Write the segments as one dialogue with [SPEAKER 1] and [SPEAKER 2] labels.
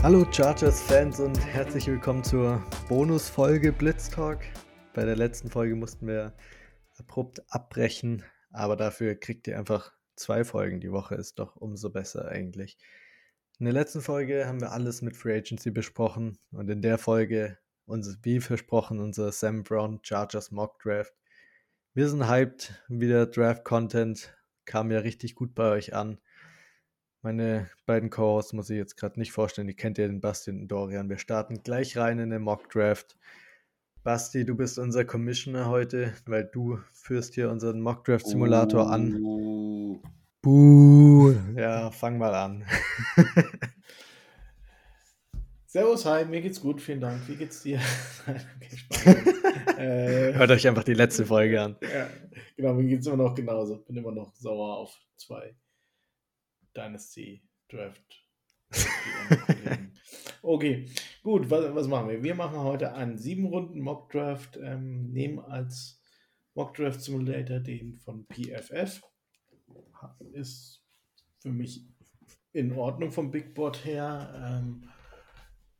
[SPEAKER 1] Hallo Chargers-Fans und herzlich willkommen zur Bonusfolge Blitz Talk. Bei der letzten Folge mussten wir abrupt abbrechen, aber dafür kriegt ihr einfach zwei Folgen die Woche, ist doch umso besser eigentlich. In der letzten Folge haben wir alles mit Free Agency besprochen und in der Folge, wie versprochen, unser Sam Brown Chargers Mock Draft. Wir sind hyped, wieder Draft-Content kam ja richtig gut bei euch an. Meine beiden Co-Hosts muss ich jetzt gerade nicht vorstellen, die kennt ihr, den Basti und Dorian. Wir starten gleich rein in den Mock Draft. Basti, du bist unser Commissioner heute, weil du führst hier unseren Mock Draft Simulator uh. an. Buh. Ja, fang mal an.
[SPEAKER 2] Servus, hi, mir geht's gut, vielen Dank. Wie geht's dir?
[SPEAKER 1] äh, Hört euch einfach die letzte Folge an.
[SPEAKER 2] Ja, genau, mir geht's immer noch genauso. Bin immer noch sauer auf zwei Dynasty Draft. okay, gut, was, was, machen wir? Wir machen heute einen sieben Runden Mock Draft, ähm, nehmen als Mock Draft Simulator den von PFF. Ist für mich in Ordnung vom Big Board her. Ähm,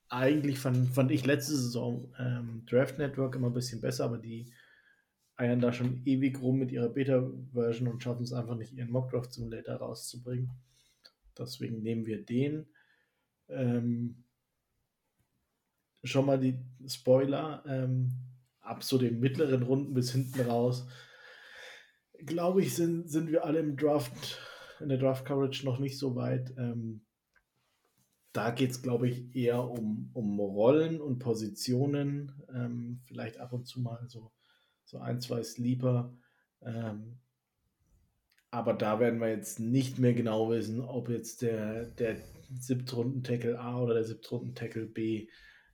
[SPEAKER 2] eigentlich fand, fand ich letzte Saison ähm, Draft Network immer ein bisschen besser, aber die eiern da schon ewig rum mit ihrer Beta-Version und schaffen es einfach nicht, ihren Mock Draft Simulator rauszubringen. Deswegen nehmen wir den. Ähm, schon mal die Spoiler. Ähm, ab so den mittleren Runden bis hinten raus. Glaube ich, sind, sind wir alle im Draft, in der Draft Coverage noch nicht so weit. Ähm, da geht es, glaube ich, eher um, um Rollen und Positionen. Ähm, vielleicht ab und zu mal so, so ein, zwei Sleeper. Ähm, aber da werden wir jetzt nicht mehr genau wissen, ob jetzt der, der Siebtrunden-Tackle A oder der Siebtrunden-Tackle B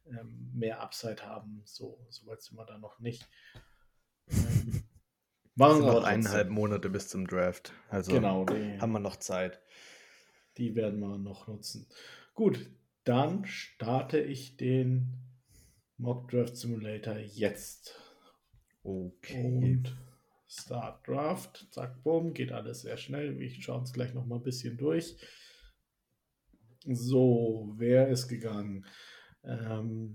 [SPEAKER 2] ähm, mehr Upside haben. So, so weit sind wir da noch nicht.
[SPEAKER 1] Ähm, machen wir noch eineinhalb Monate bis zum Draft. Also genau, die, haben wir noch Zeit.
[SPEAKER 2] Die werden wir noch nutzen. Gut, dann starte ich den Mock Draft Simulator jetzt. Okay. Und Start Draft, zack, bumm, geht alles sehr schnell. Wir schauen es gleich noch mal ein bisschen durch. So, wer ist gegangen? Ähm,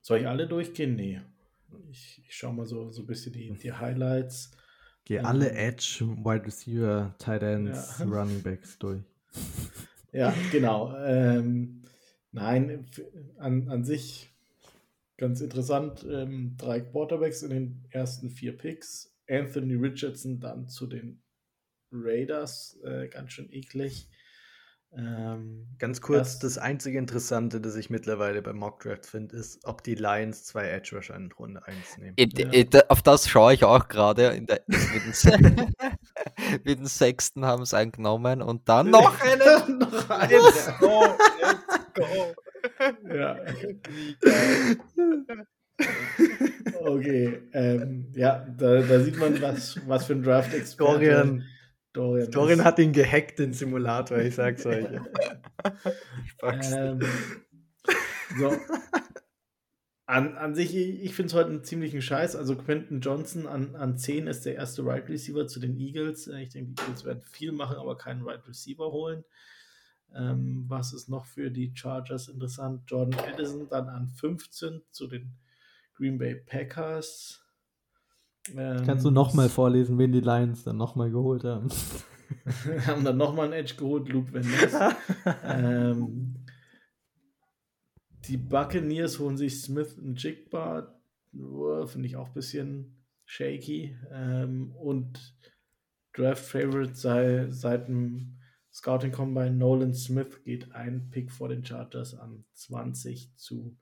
[SPEAKER 2] soll ich alle durchgehen? Nee. Ich, ich schaue mal so, so ein bisschen die, die Highlights.
[SPEAKER 1] Geh ähm, alle Edge, Wide Receiver, Tight Ends, ja. Running Backs durch.
[SPEAKER 2] Ja, genau. Ähm, nein, an, an sich Ganz interessant, ähm, drei Quarterbacks in den ersten vier Picks. Anthony Richardson dann zu den Raiders, äh, ganz schön eklig.
[SPEAKER 1] Ähm, Ganz kurz, das, das, einzige Interessante, das ich mittlerweile beim Mock Draft finde, ist, ob die Lions zwei Edge Rusher in Runde 1 nehmen.
[SPEAKER 3] Ich, ja. auf das schaue ich auch gerade. mit, den, mit den Sechsten haben es eingenommen und dann noch einen. noch einen. Let's go, let's
[SPEAKER 2] go. Ja. Okay, ähm, ja, da, da, sieht man, was, was für ein Draft-Experte.
[SPEAKER 1] Dorian, Dorian, Dorian hat ihn gehackt, den Simulator, ich sag's euch. ähm,
[SPEAKER 2] so. An, an sich, ich finde es heute einen ziemlichen Scheiß. Also Quentin Johnson an, an 10 ist der erste Right Receiver zu den Eagles. Ich denke, die Eagles werden viel machen, aber keinen Right Receiver holen. Ähm, was ist noch für die Chargers interessant? Jordan Addison dann an 15 zu den Green Bay Packers.
[SPEAKER 1] Ähm, Kannst du nochmal vorlesen, wen die Lions dann nochmal geholt haben?
[SPEAKER 2] haben dann nochmal einen Edge geholt, Luke Ness. ähm, die Buccaneers holen sich Smith und Jigba. Finde ich auch ein bisschen shaky. Ähm, und Draft Favorite sei seit dem Scouting Combine Nolan Smith geht ein Pick vor den Chargers an 20 zu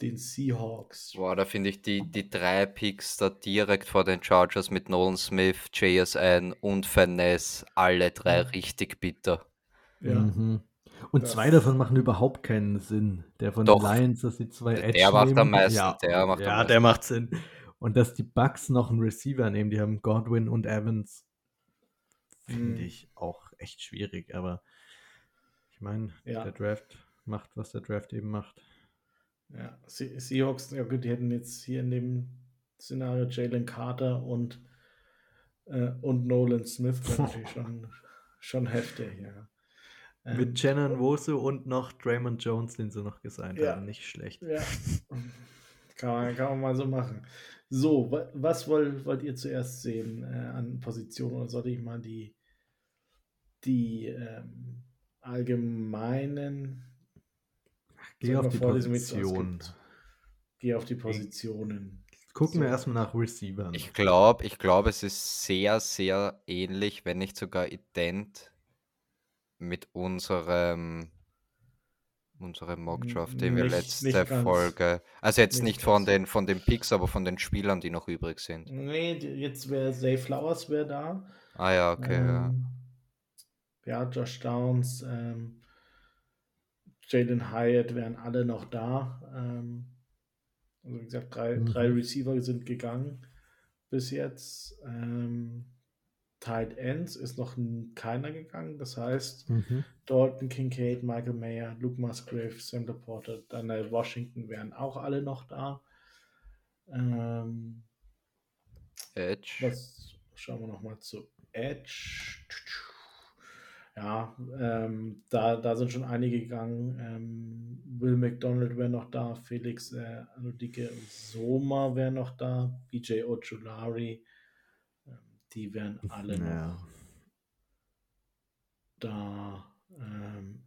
[SPEAKER 2] den Seahawks.
[SPEAKER 3] Boah, da finde ich die, die drei Picks da direkt vor den Chargers mit Nolan Smith, JSN und Finesse, alle drei richtig bitter.
[SPEAKER 1] Ja. Mhm. Und das zwei davon machen überhaupt keinen Sinn. Der von Doch, den Lions, dass die zwei
[SPEAKER 3] Edge Der macht nehmen. am meisten. Ja,
[SPEAKER 1] der macht, ja, der macht Sinn. Und dass die Bucks noch einen Receiver nehmen, die haben Godwin und Evans. Finde mhm. ich auch echt schwierig, aber ich meine, ja. der Draft macht, was der Draft eben macht.
[SPEAKER 2] Ja, Seahawks, ja gut, die hätten jetzt hier in dem Szenario Jalen Carter und, äh, und Nolan Smith, natürlich schon, schon heftig, ja.
[SPEAKER 1] Ähm, Mit Shannon Wosu und noch Draymond Jones, den sie noch gesigned
[SPEAKER 2] Ja.
[SPEAKER 1] haben. Nicht schlecht.
[SPEAKER 2] Ja. Kann man, kann man mal so machen. So, wa- was wollt, wollt ihr zuerst sehen äh, an Positionen? Oder sollte ich mal die, die ähm, allgemeinen.
[SPEAKER 1] Geh
[SPEAKER 2] Soll
[SPEAKER 1] auf die Position.
[SPEAKER 2] Geh auf die Positionen.
[SPEAKER 1] Gucken wir
[SPEAKER 2] So.
[SPEAKER 1] erstmal nach Receivern.
[SPEAKER 3] Ich glaube, ich glaube, es ist sehr, sehr ähnlich, wenn nicht sogar ident mit unserem, unserem Mockdraft, den wir letzte. Folge. Also jetzt
[SPEAKER 2] Nicht
[SPEAKER 3] nicht, von
[SPEAKER 2] ganz.
[SPEAKER 3] den von den Picks, aber von den Spielern, die noch übrig sind.
[SPEAKER 2] Nee, jetzt wäre Zay Flowers wäre da.
[SPEAKER 3] Ah ja, okay.
[SPEAKER 2] Ähm, ja, Josh Downs, ähm, Jalen Hyatt wären alle noch da. Ähm, also wie gesagt, drei,
[SPEAKER 1] Mhm.
[SPEAKER 2] drei Receiver sind gegangen bis jetzt. Ähm, Tight Ends ist noch keiner gegangen. Das heißt,
[SPEAKER 1] Mhm.
[SPEAKER 2] Dalton Kincaid, Michael Mayer, Luke Musgrave, Sam Laporta, Daniel Washington wären auch alle noch da. Ähm,
[SPEAKER 3] Edge.
[SPEAKER 2] was schauen wir nochmal zu Edge. Ja, ähm, da, da sind schon einige gegangen. Ähm, Will McDonald wäre noch da, Felix äh, Anudike Soma wäre noch da, BJ Ojulari. Ähm, die wären alle noch
[SPEAKER 1] Ja.
[SPEAKER 2] da. Ähm,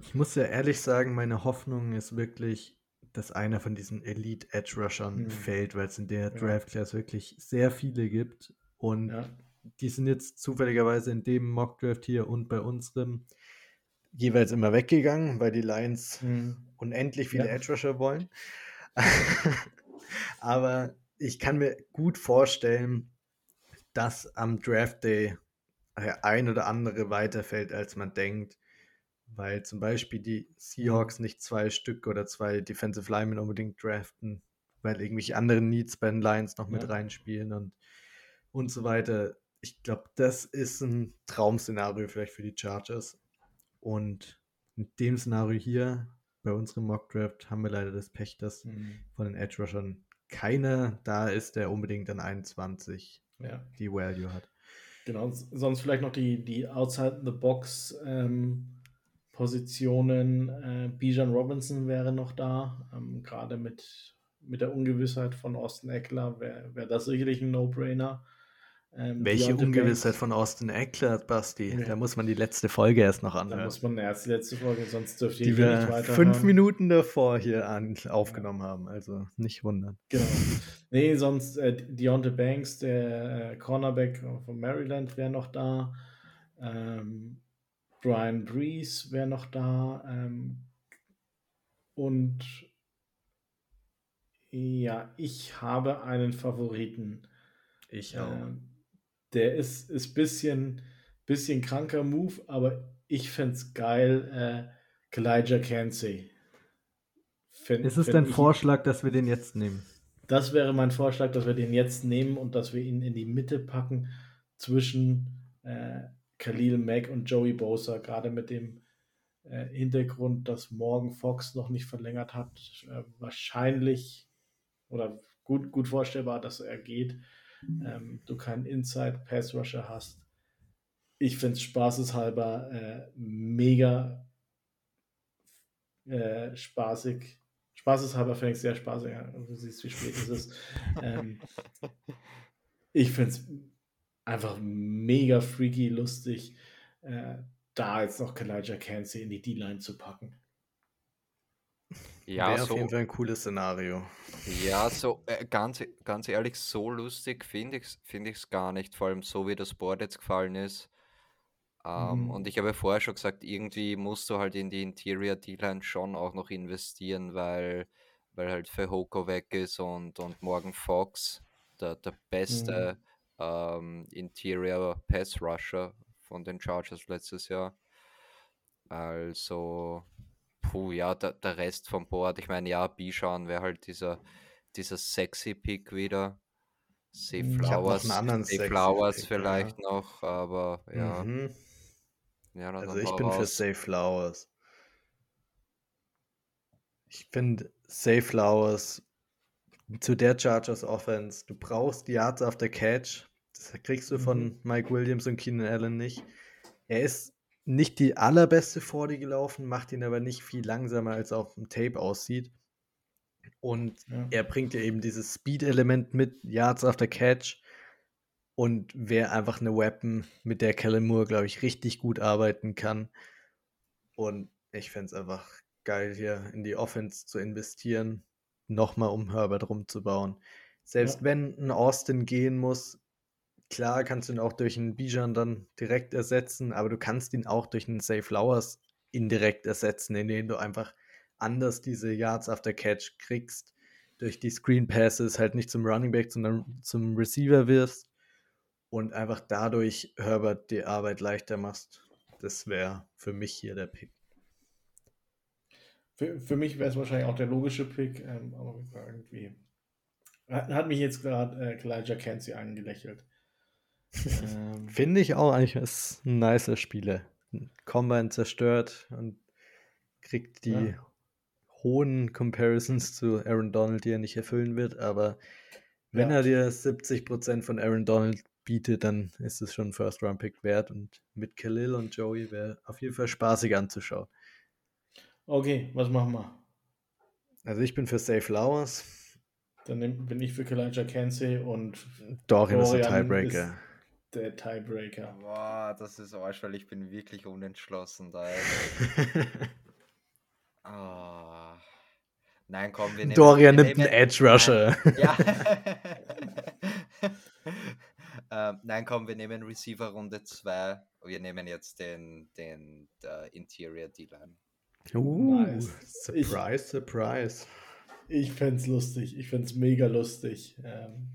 [SPEAKER 1] Ich muss ja ehrlich sagen, meine Hoffnung ist wirklich, dass einer von diesen Elite Edge Rushern
[SPEAKER 2] Hm.
[SPEAKER 1] fällt, weil es in der
[SPEAKER 2] Ja.
[SPEAKER 1] Draft Class wirklich sehr viele gibt. Und
[SPEAKER 2] ja,
[SPEAKER 1] die sind jetzt zufälligerweise in dem Mock Draft hier und bei unserem jeweils immer weggegangen, weil die Lions
[SPEAKER 2] hm,
[SPEAKER 1] unendlich viele
[SPEAKER 2] Ja.
[SPEAKER 1] Edge Rusher wollen. Aber ich kann mir gut vorstellen, dass am Draft Day ein oder andere weiterfällt, als man denkt, weil zum Beispiel die Seahawks nicht zwei Stück oder zwei Defensive Linemen unbedingt draften, weil irgendwelche anderen Needs bei den Lions noch mit
[SPEAKER 2] Ja.
[SPEAKER 1] reinspielen und, und so weiter. Ich glaube, das ist ein Traum-Szenario vielleicht für die Chargers. Und in dem Szenario hier, bei unserem Mock Draft, haben wir leider das Pech, dass
[SPEAKER 2] hm,
[SPEAKER 1] von den Edge Rushern keiner da ist, der unbedingt an 21
[SPEAKER 2] ja.
[SPEAKER 1] die Value hat.
[SPEAKER 2] Genau, sonst vielleicht noch die, die Outside the Box ähm, Positionen. Äh, Bijan Robinson wäre noch da, ähm, gerade mit, mit der Ungewissheit von Austin Eckler wäre wär das sicherlich ein No-Brainer. Ähm,
[SPEAKER 1] Welche
[SPEAKER 2] Deontay
[SPEAKER 1] Ungewissheit
[SPEAKER 2] Banks,
[SPEAKER 1] von Austin Eckler, Basti?
[SPEAKER 2] Ja.
[SPEAKER 1] Da muss man die letzte Folge erst noch
[SPEAKER 2] Da
[SPEAKER 1] anhören.
[SPEAKER 2] muss man erst die letzte Folge, sonst dürft ihr
[SPEAKER 1] die
[SPEAKER 2] hier nicht
[SPEAKER 1] wir
[SPEAKER 2] weiter.
[SPEAKER 1] fünf Minuten davor hier an, aufgenommen haben. Also nicht wundern.
[SPEAKER 2] Genau. Nee, sonst äh, Deontay Banks, der äh, Cornerback von Maryland, wäre noch da. Ähm, Brian Brees wäre noch da. Ähm, und ja, ich habe einen Favoriten.
[SPEAKER 1] Ich
[SPEAKER 2] Ähm, der ist ein bisschen, bisschen kranker Move, aber ich fände es geil. Äh, Kalijah Cansey. Fänd-
[SPEAKER 1] ist es dein
[SPEAKER 2] ich-
[SPEAKER 1] Vorschlag, dass wir den jetzt nehmen?
[SPEAKER 2] das wäre mein Vorschlag, dass wir den jetzt nehmen und dass wir ihn in die Mitte packen zwischen äh, Khalil Mack und Joey Bosa, gerade mit dem äh, Hintergrund, dass Morgan Fox noch nicht verlängert hat. Äh, wahrscheinlich oder gut, gut vorstellbar, dass er geht. Ähm, du keinen Inside Pass Rusher hast. Ich finde es spaßeshalber äh, mega äh, spaßig. Spaßeshalber finde ich sehr spaßig. Du siehst, wie spät es ist. ähm, ich finde es einfach mega freaky, lustig, äh, da jetzt noch Kalijah Cansey in die D-Line zu packen.
[SPEAKER 3] Ja,
[SPEAKER 1] Wäre auf
[SPEAKER 3] so,
[SPEAKER 1] jeden Fall ein cooles Szenario.
[SPEAKER 3] ja, so äh, ganz, ganz ehrlich, so lustig finde ich es find ich's gar nicht, vor allem so wie das Board jetzt gefallen ist. Ähm,
[SPEAKER 2] Mhm.
[SPEAKER 3] Und ich habe ja vorher schon gesagt, irgendwie musst du halt in die Interior D-Line schon auch noch investieren, weil, weil halt Fehoko weg ist und, und Morgan Fox, der, der beste ähm, Interior Pass Rusher von den Chargers letztes Jahr. Also, puh, ja, der, der Rest vom Board, ich meine, ja, Bijan wäre halt dieser, dieser sexy Pick wieder.
[SPEAKER 2] Noch
[SPEAKER 3] Flowers,
[SPEAKER 1] sexy
[SPEAKER 3] Flowers
[SPEAKER 1] Pick,
[SPEAKER 3] vielleicht noch, aber ja,
[SPEAKER 1] Mhm.
[SPEAKER 3] ja,
[SPEAKER 1] Also ich bin für
[SPEAKER 3] raus.
[SPEAKER 1] Safe Flowers. Ich finde Safe Flowers zu der Chargers Offense, du brauchst die Yards after Catch. Das kriegst du von
[SPEAKER 2] Mhm.
[SPEAKER 1] Mike Williams und Keenan Allen nicht. Er ist nicht die allerbeste 40 gelaufen, macht ihn aber nicht viel langsamer, als auf dem Tape aussieht. Und ja. er bringt ja eben dieses Speed-Element mit, Yards after Catch. Und wäre einfach eine Weapon, mit der Kellen Moore, glaube ich, richtig gut arbeiten kann. Und ich fände es einfach geil, hier in die Offense zu investieren, nochmal um Herbert rumzubauen. Selbst ja. wenn ein Austin gehen muss, klar kannst du ihn auch durch einen Bijan dann direkt ersetzen, aber du kannst ihn auch durch einen Safe Flowers indirekt ersetzen, indem du einfach anders diese Yards after Catch kriegst, durch die Screen Passes halt nicht zum Running Back, sondern zum Receiver wirst und einfach dadurch Herbert die Arbeit leichter machst. Das wäre für mich hier der Pick.
[SPEAKER 2] Für, für mich wäre es wahrscheinlich auch der logische Pick, ähm, aber irgendwie hat, hat mich jetzt gerade äh, Elijah Cansey angelächelt.
[SPEAKER 1] Ähm, Finde ich auch eigentlich ist ein nicer Spieler. Combine zerstört und kriegt die ja. hohen Comparisons zu Aaron Donald, die er nicht erfüllen wird, aber wenn ja. er dir 70% von Aaron Donald bietet, dann ist es schon ein First-Round-Pick wert und mit Khalil und Joey wäre auf jeden Fall spaßig anzuschauen.
[SPEAKER 2] Okay, was machen wir?
[SPEAKER 1] Also ich bin für Safe Flowers.
[SPEAKER 2] Dann bin ich für Kalijah Kensey und
[SPEAKER 1] Dorian, Dorian ist der Tiebreaker.
[SPEAKER 2] Der Tiebreaker.
[SPEAKER 3] Boah, das ist Arsch, weil ich bin wirklich unentschlossen da. oh. Nein, komm, wir nehmen.
[SPEAKER 1] Dorian nimmt einen Edge Rusher.
[SPEAKER 3] Ja. ähm, nein, komm, wir nehmen Receiver Runde 2. Wir nehmen jetzt den, den Interior D-Line.
[SPEAKER 1] Uh, nice. Surprise, ich, surprise.
[SPEAKER 2] Ich fände es lustig. Ich fände es mega lustig. Ähm,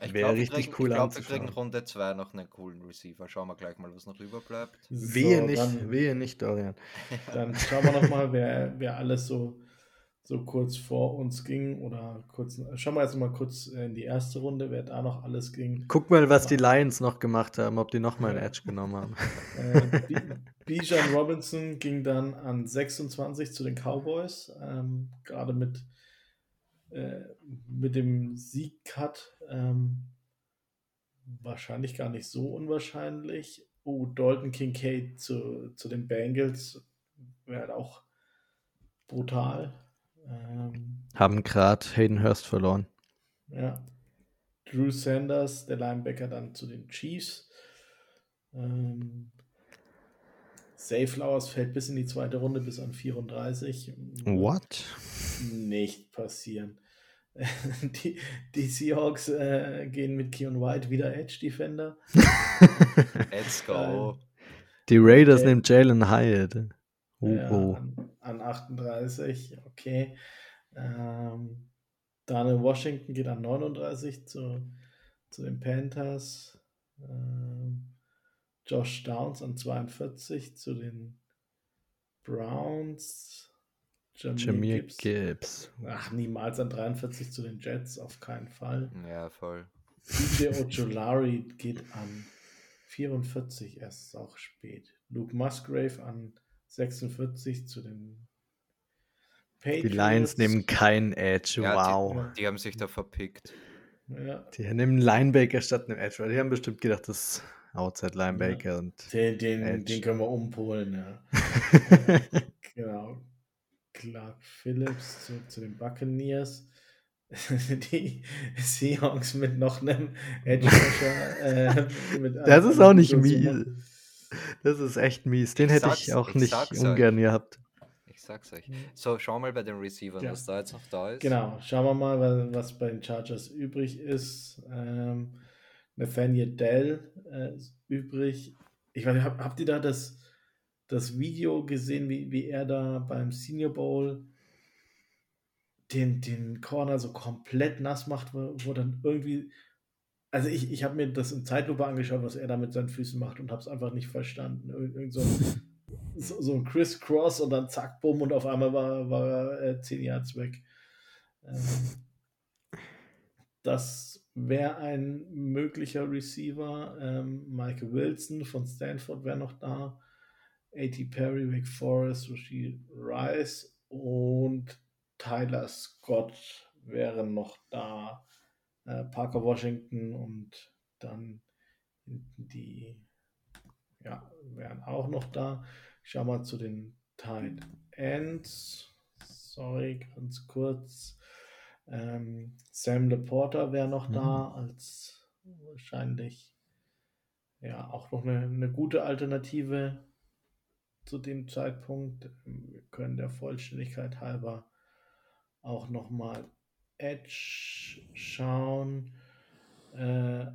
[SPEAKER 1] Wäre richtig
[SPEAKER 3] kriegen,
[SPEAKER 1] cool
[SPEAKER 3] Ich glaube, wir kriegen Runde 2 noch einen coolen Receiver. Schauen wir gleich mal, was noch überbleibt.
[SPEAKER 1] So, wehe nicht, dann, wehe nicht, Dorian.
[SPEAKER 2] Dann schauen wir noch mal, wer, wer alles so, so kurz vor uns ging. Oder kurz, schauen wir jetzt mal kurz in die erste Runde, wer da noch alles ging.
[SPEAKER 1] Guck mal, was die Lions noch gemacht haben, ob die noch mal einen Edge genommen haben.
[SPEAKER 2] Äh, Bijan Robinson ging dann an 26 zu den Cowboys. Ähm, Gerade mit äh, mit dem Sieg-Cut ähm, wahrscheinlich gar nicht so unwahrscheinlich. Oh, Dalton Kincaid zu, zu den Bengals wäre halt auch brutal. Ähm,
[SPEAKER 1] Haben gerade Hayden Hurst verloren.
[SPEAKER 2] Ja. Drew Sanders, der Linebacker, dann zu den Chiefs. Ähm, Flowers fällt bis in die zweite Runde, bis an 34.
[SPEAKER 1] What?
[SPEAKER 2] Nicht passieren. Die, die Seahawks äh, gehen mit Keon White wieder Edge Defender.
[SPEAKER 3] Let's go.
[SPEAKER 1] Die Raiders okay. nehmen Jalen Hyatt.
[SPEAKER 2] Uh, ja, oh. an, an, 38, okay. Ähm, Daniel Washington geht an 39 zu, zu den Panthers. Ähm, Josh Downs an 42 zu den Browns.
[SPEAKER 1] Jameer Gibbs. Gibbs.
[SPEAKER 2] Ach, niemals an 43 zu den Jets, auf keinen Fall.
[SPEAKER 3] Ja, voll.
[SPEAKER 2] DJ Ojolari geht an 44, erst auch spät. Luke Musgrave an 46 zu den
[SPEAKER 1] Patriots. Die Lions nehmen keinen Edge, ja, wow.
[SPEAKER 3] Die, die, haben sich da verpickt.
[SPEAKER 2] Ja.
[SPEAKER 1] Die nehmen Linebaker statt einem Edge, weil die haben bestimmt gedacht, das ist Outside Linebaker ja. und.
[SPEAKER 2] Den, den, den, können wir umpolen, ja. genau. Clark Phillips zu, zu den Buccaneers. die Seahawks mit noch einem Edge äh,
[SPEAKER 1] Das ist auch nicht mies. Das ist echt mies. Den ich hätte ich auch ich nicht ungern
[SPEAKER 3] euch.
[SPEAKER 1] gehabt.
[SPEAKER 3] Ich sag's euch. So, schau mal bei den Receivern, ja. was da jetzt noch da ist.
[SPEAKER 2] Genau, schauen wir mal, was bei den Chargers übrig ist. Ähm, Nathaniel Dell äh, ist übrig. Ich weiß, hab, habt ihr da das das Video gesehen, wie, wie er da beim Senior Bowl den, den Corner so komplett nass macht, wo, wo dann irgendwie. Also ich, ich habe mir das in Zeitlupe angeschaut, was er da mit seinen Füßen macht und habe es einfach nicht verstanden. Irgend so, so, so ein Criss Cross und dann zack, bumm und auf einmal war, war er äh, zehn Yards weg. Ähm, das wäre ein möglicher Receiver. Ähm, Michael Wilson von Stanford wäre noch da. A.T. Perry, Wake Forest, Rashid Rice und Tyler Scott wären noch da. Äh, Parker Washington und dann die ja, wären auch noch da. Ich schau mal zu den Tight Ends. Sorry, ganz kurz. Ähm, Sam Laporta wäre noch mhm. da als wahrscheinlich ja auch noch eine, eine gute Alternative zu dem Zeitpunkt. Wir können der Vollständigkeit halber auch nochmal Edge schauen. Äh,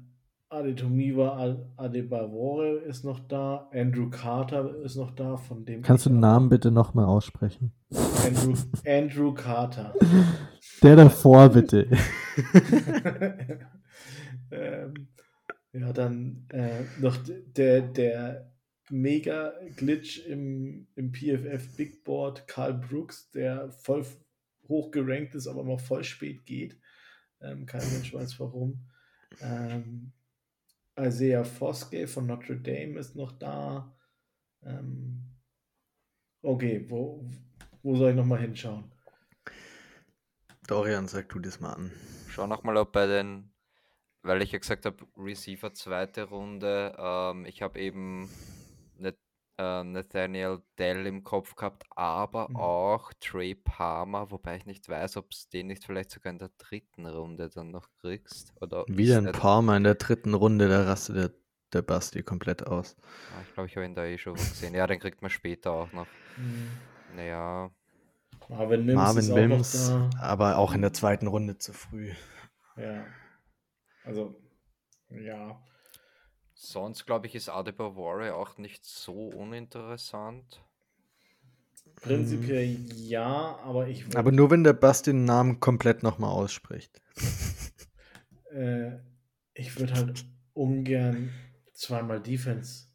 [SPEAKER 2] Adetomiwa Adebavore ist noch da. Andrew Carter ist noch da. Von dem
[SPEAKER 1] Kannst du den Namen bitte nochmal aussprechen?
[SPEAKER 2] Andrew, Andrew Carter.
[SPEAKER 1] Der davor, bitte.
[SPEAKER 2] ähm, ja, dann äh, noch der, der Mega-Glitch im, im PFF Big Board, Karl Brooks, der voll hoch gerankt ist, aber noch voll spät geht. Ähm, kein Mensch weiß warum. Ähm, Isaiah Foskey von Notre Dame ist noch da. Ähm, okay, wo, wo soll ich nochmal hinschauen?
[SPEAKER 1] Dorian, sag du das mal an.
[SPEAKER 3] Schau nochmal, ob bei den, weil ich ja gesagt habe, Receiver zweite Runde, ähm, ich habe eben äh, Nathaniel Dell im Kopf gehabt, aber mhm. auch Trey Palmer, wobei ich nicht weiß, ob es den nicht vielleicht sogar in der dritten Runde dann noch kriegst. Oder
[SPEAKER 1] Wieder ein Palmer in der dritten Runde, da rastet der, der Basti komplett aus.
[SPEAKER 3] Ja, ich glaube, ich habe ihn da eh schon gesehen. Ja, den kriegt man später auch noch. Mhm. Naja.
[SPEAKER 1] Marvin Mims, Marvin Mims aber auch in der zweiten Runde zu früh.
[SPEAKER 2] Ja. Also, ja.
[SPEAKER 3] Sonst glaube ich, ist Adebayor auch nicht so uninteressant.
[SPEAKER 2] Prinzipiell ja, aber ich.
[SPEAKER 1] Aber nur wenn der Bass den Namen komplett nochmal ausspricht.
[SPEAKER 2] äh, ich würde halt ungern zweimal Defense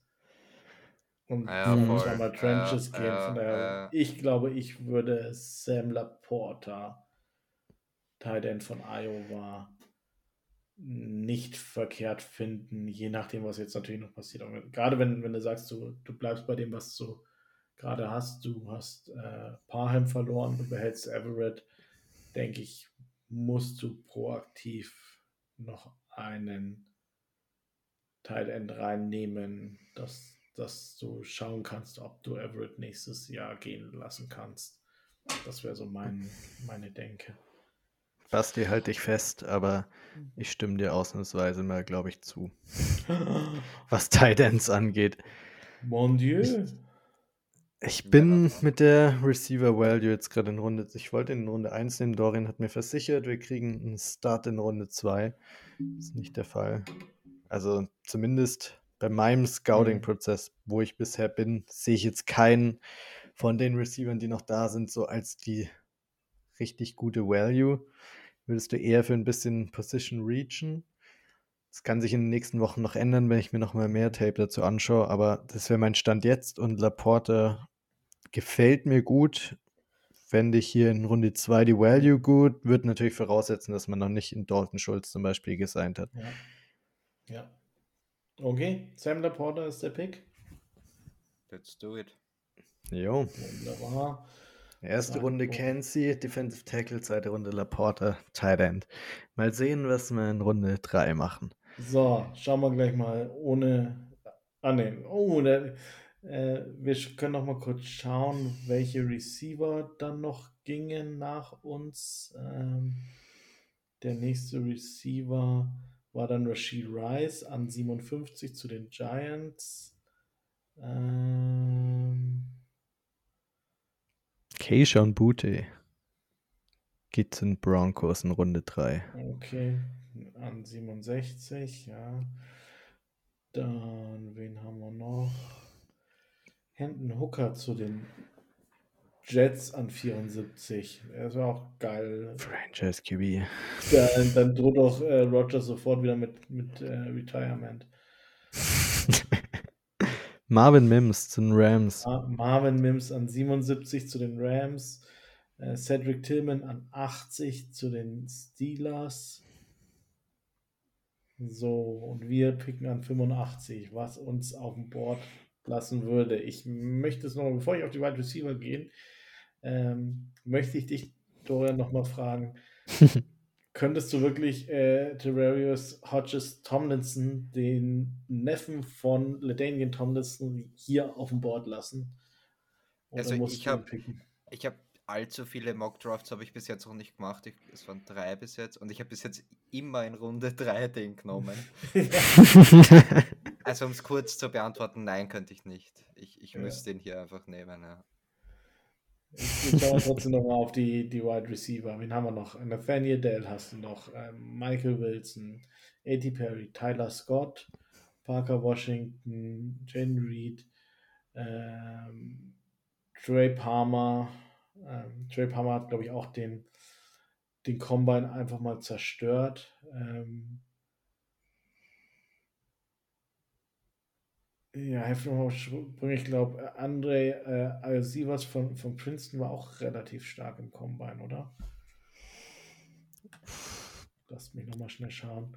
[SPEAKER 2] und ja, zweimal Trenches ja, gehen. Ja, Von daher, ich glaube, ich würde Sam Laporta, Tight End von Iowa, nicht verkehrt finden, je nachdem, was jetzt natürlich noch passiert. Aber gerade wenn, wenn du sagst, du, du bleibst bei dem, was du gerade hast, du hast äh, Parham verloren, du behältst Everett, denke ich, musst du proaktiv noch einen Teil End reinnehmen, dass, dass du schauen kannst, ob du Everett nächstes Jahr gehen lassen kannst. Das wäre so mein, meine Denke.
[SPEAKER 1] Basti, halte dich fest, aber ich stimme dir ausnahmsweise mal, glaube ich, zu. Was Titans angeht.
[SPEAKER 2] Mon Dieu.
[SPEAKER 1] Ich, ich bin mit der Receiver Value jetzt gerade in Runde. Ich wollte in Runde 1 nehmen. Dorian hat mir versichert, wir kriegen einen Start in Runde 2. Das ist nicht der Fall. Also zumindest bei meinem Scouting-Prozess, wo ich bisher bin, sehe ich jetzt keinen von den Receivern, die noch da sind, so als die richtig gute Value würdest du eher für ein bisschen Position reachen. Das kann sich in den nächsten Wochen noch ändern, wenn ich mir noch mal mehr Tape dazu anschaue, aber das wäre mein Stand jetzt und Laporte gefällt mir gut. Fände ich hier in Runde 2 die Value gut, wird natürlich voraussetzen, dass man noch nicht in Dalton Schulz zum Beispiel gesigned hat.
[SPEAKER 2] Ja. ja. Okay, Sam Laporte ist der Pick.
[SPEAKER 3] Let's do it.
[SPEAKER 1] Jo. Wunderbar. Erste Runde Kenzie, Defensive Tackle, zweite Runde Laporta, Tight End. Mal sehen, was wir in Runde 3 machen.
[SPEAKER 2] So, schauen wir gleich mal ohne. Ah, ne. Oh, der, äh, wir können noch mal kurz schauen, welche Receiver dann noch gingen nach uns. Ähm, der nächste Receiver war dann Rashid Rice an 57 zu den Giants. Ähm,
[SPEAKER 1] Keishon Bute geht zu den Broncos in Runde 3.
[SPEAKER 2] Okay, an 67, ja. Dann, wen haben wir noch? Hendon Hooker zu den Jets an 74. Das wäre auch geil.
[SPEAKER 1] Franchise QB.
[SPEAKER 2] Dann, dann droht auch äh, Rogers sofort wieder mit, mit äh, Retirement.
[SPEAKER 1] Marvin Mims zu den Rams.
[SPEAKER 2] Marvin Mims an 77 zu den Rams. Äh, Cedric Tillman an 80 zu den Steelers. So, und wir picken an 85, was uns auf dem Board lassen würde. Ich möchte es noch, bevor ich auf die Wide Receiver gehe, ähm, möchte ich dich, Dorian, nochmal fragen. könntest du wirklich äh, Terrarius Hodges Tomlinson, den Neffen von Ledanian Tomlinson, hier auf dem Board lassen?
[SPEAKER 3] Oder also ich habe ich habe allzu viele Mock Drafts habe ich bis jetzt noch nicht gemacht. Ich, es waren drei bis jetzt und ich habe bis jetzt immer in Runde drei den genommen. also um es kurz zu beantworten, nein, könnte ich nicht. Ich, ich ja. müsste den hier einfach nehmen. Ja.
[SPEAKER 2] Ich, schaue trotzdem nochmal auf die, die Wide Receiver. Wen haben wir noch? Nathaniel Dell hast du noch, ähm, Michael Wilson, A.T. Perry, Tyler Scott, Parker Washington, Jane Reed, ähm, Trey Palmer. Ähm, Trey Palmer hat, glaube ich, auch den, den Combine einfach mal zerstört. Ähm, Ja, mal Sprünge. Ich glaube, Andre äh, Alsivas von, von Princeton war auch relativ stark im Combine, oder? Lass mich nochmal schnell schauen.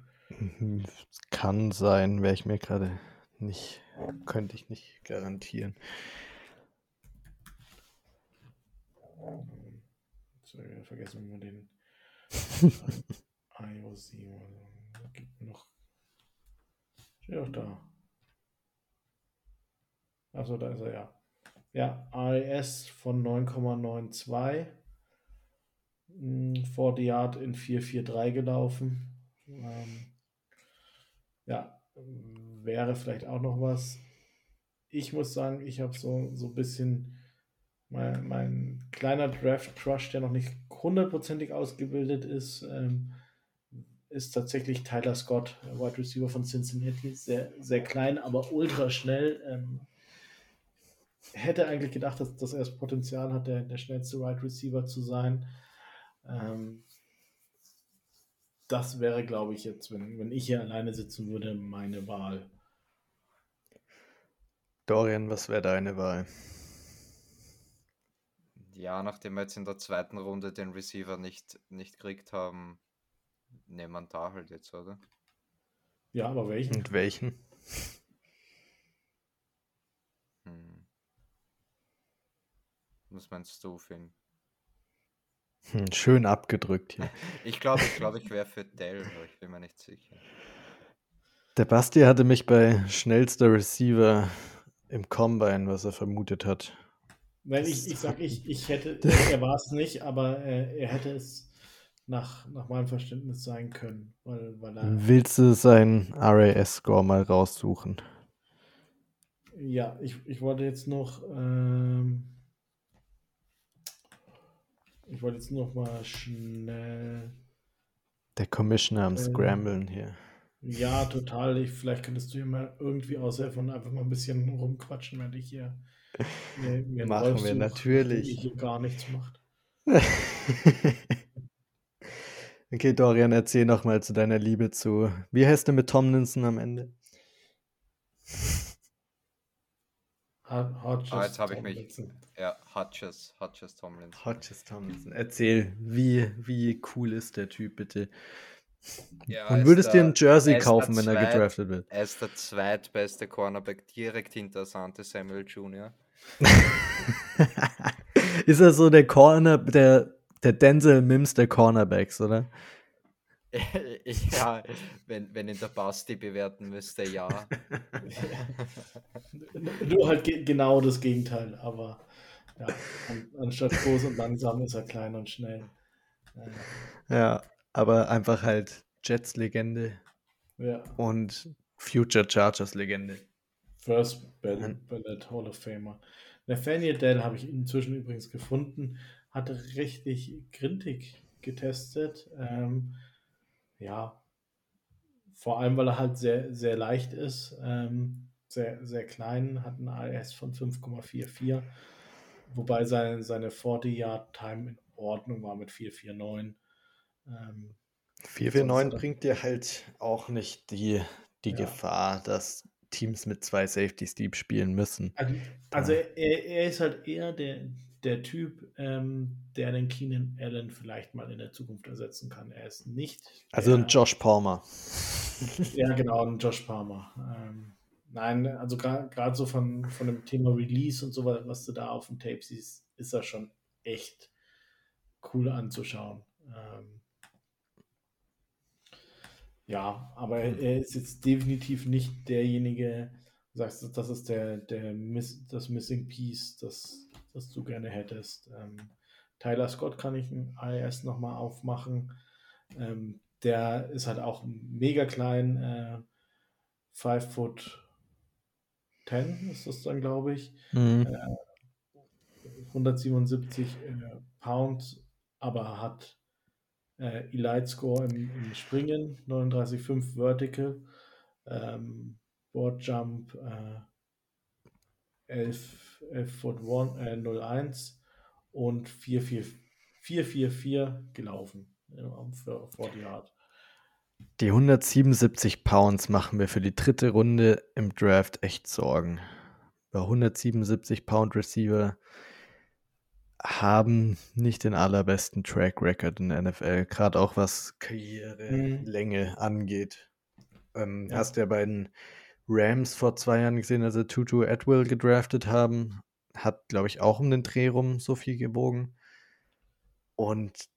[SPEAKER 1] Kann sein, wäre ich mir gerade nicht, könnte ich nicht garantieren.
[SPEAKER 2] So, vergessen wir den IOC. Gibt noch. Steht auch da. Achso, da ist er ja. Ja, AES von 9,92. 40 Yard in 4,43 gelaufen. Ähm, ja, wäre vielleicht auch noch was. Ich muss sagen, ich habe so, so ein bisschen mein, mein kleiner Draft-Crush, der noch nicht hundertprozentig ausgebildet ist, ähm, ist tatsächlich Tyler Scott, Wide Receiver von Cincinnati. Sehr, sehr klein, aber ultra schnell. Ähm, hätte eigentlich gedacht, dass, dass er das Potenzial hat, der, der schnellste Wide Receiver zu sein. Ähm, das wäre, glaube ich, jetzt, wenn, wenn ich hier alleine sitzen würde, meine Wahl.
[SPEAKER 1] Dorian, was wäre deine Wahl?
[SPEAKER 3] Ja, nachdem wir jetzt in der zweiten Runde den Receiver nicht, nicht gekriegt haben, nehmen wir da halt jetzt, oder?
[SPEAKER 2] Ja, aber welchen?
[SPEAKER 1] Und welchen?
[SPEAKER 3] Was meinst du, Finn?
[SPEAKER 1] Hm, schön abgedrückt hier.
[SPEAKER 3] ich glaube, ich, glaub, ich wäre für Dell, aber ich bin mir nicht sicher.
[SPEAKER 1] Der Basti hatte mich bei schnellster Receiver im Combine, was er vermutet hat.
[SPEAKER 2] Nein, ich, ich sag, ich, ich hätte, er war es nicht, aber äh, er hätte es nach, nach meinem Verständnis sein können. Weil, weil er,
[SPEAKER 1] Willst du seinen RAS-Score mal raussuchen?
[SPEAKER 2] Ja, ich, ich wollte jetzt noch. Ähm, ich wollte jetzt noch mal schnell.
[SPEAKER 1] Der Commissioner am äh, Scramblen hier.
[SPEAKER 2] Ja, total. Ich, vielleicht könntest du hier mal irgendwie aushelfen und einfach mal ein bisschen rumquatschen, wenn ich hier.
[SPEAKER 1] Mir, mir Machen wir natürlich.
[SPEAKER 2] Ich hier gar nichts macht.
[SPEAKER 1] okay, Dorian, erzähl noch mal zu deiner Liebe zu. Wie heißt du mit Tomlinson am Ende?
[SPEAKER 3] Hodges ah, jetzt habe ich mich. Ja, Hodges, Hodges Tomlinson.
[SPEAKER 1] Hodges Tomlinson. Erzähl, wie, wie cool ist der Typ, bitte? Ja, Und würdest dir ein Jersey kaufen, wenn er gedraftet wird?
[SPEAKER 3] Er ist der zweitbeste Cornerback direkt hinter Sante Samuel Jr.
[SPEAKER 1] ist er so der Corner, der, der Denzel Mims der Cornerbacks, oder?
[SPEAKER 3] ja, wenn, wenn ihn der Basti bewerten müsste, ja.
[SPEAKER 2] Nur halt ge genau das Gegenteil, aber ja, an, anstatt groß und langsam ist er klein und schnell.
[SPEAKER 1] Äh, ja, aber einfach halt Jets-Legende
[SPEAKER 2] ja.
[SPEAKER 1] und Future Chargers-Legende.
[SPEAKER 2] First Ballot Hall of Famer. Nathaniel Dell habe ich inzwischen übrigens gefunden, hatte richtig grintig getestet. Ähm, ja, vor allem, weil er halt sehr, sehr leicht ist, ähm, sehr, sehr klein, hat einen AS von 5,44, wobei seine, seine 40-Yard-Time in Ordnung war mit 4,49.
[SPEAKER 1] Ähm, 4,49 bringt dir halt auch nicht die, die ja. Gefahr, dass Teams mit zwei Safeties Deep spielen müssen.
[SPEAKER 2] Also, also er, er, ist halt eher der, der Typ, ähm, der den Keenan Allen vielleicht mal in der Zukunft ersetzen kann. Er ist nicht.
[SPEAKER 1] Also ein Josh Palmer.
[SPEAKER 2] ja, genau, ein Josh Palmer. Ähm, nein, also gerade so von, von dem Thema Release und so, was du da auf dem Tape siehst, ist das schon echt cool anzuschauen. Ähm, Ja, aber er, er ist jetzt definitiv nicht derjenige, du sagst, das ist der, der Miss, das Missing Piece, das, das du gerne hättest. Ähm, Tyler Scott kann ich ein IS nochmal aufmachen. Ähm, der ist halt auch mega klein, äh, 5 foot 10 ist das dann, glaube ich. Mhm. Äh, 177 äh, Pounds, aber hat äh, Elite Score im, im Springen, 39,5 Vertical, ähm, Board Jump äh, 11, 11 Foot 1, äh, 01 und 444 gelaufen für 40 Yard.
[SPEAKER 1] Die 177 Pounds machen mir für die dritte Runde im Draft echt Sorgen. Bei 177 Pound Receiver haben nicht den allerbesten Track Record in der NFL, gerade auch was Karrierelänge mhm. angeht. Ähm, ja. Hast du ja bei den Rams vor zwei Jahren gesehen, als sie Tutu Atwill gedraftet haben, hat, glaube ich, auch um den Dreh rum so viel gebogen. Und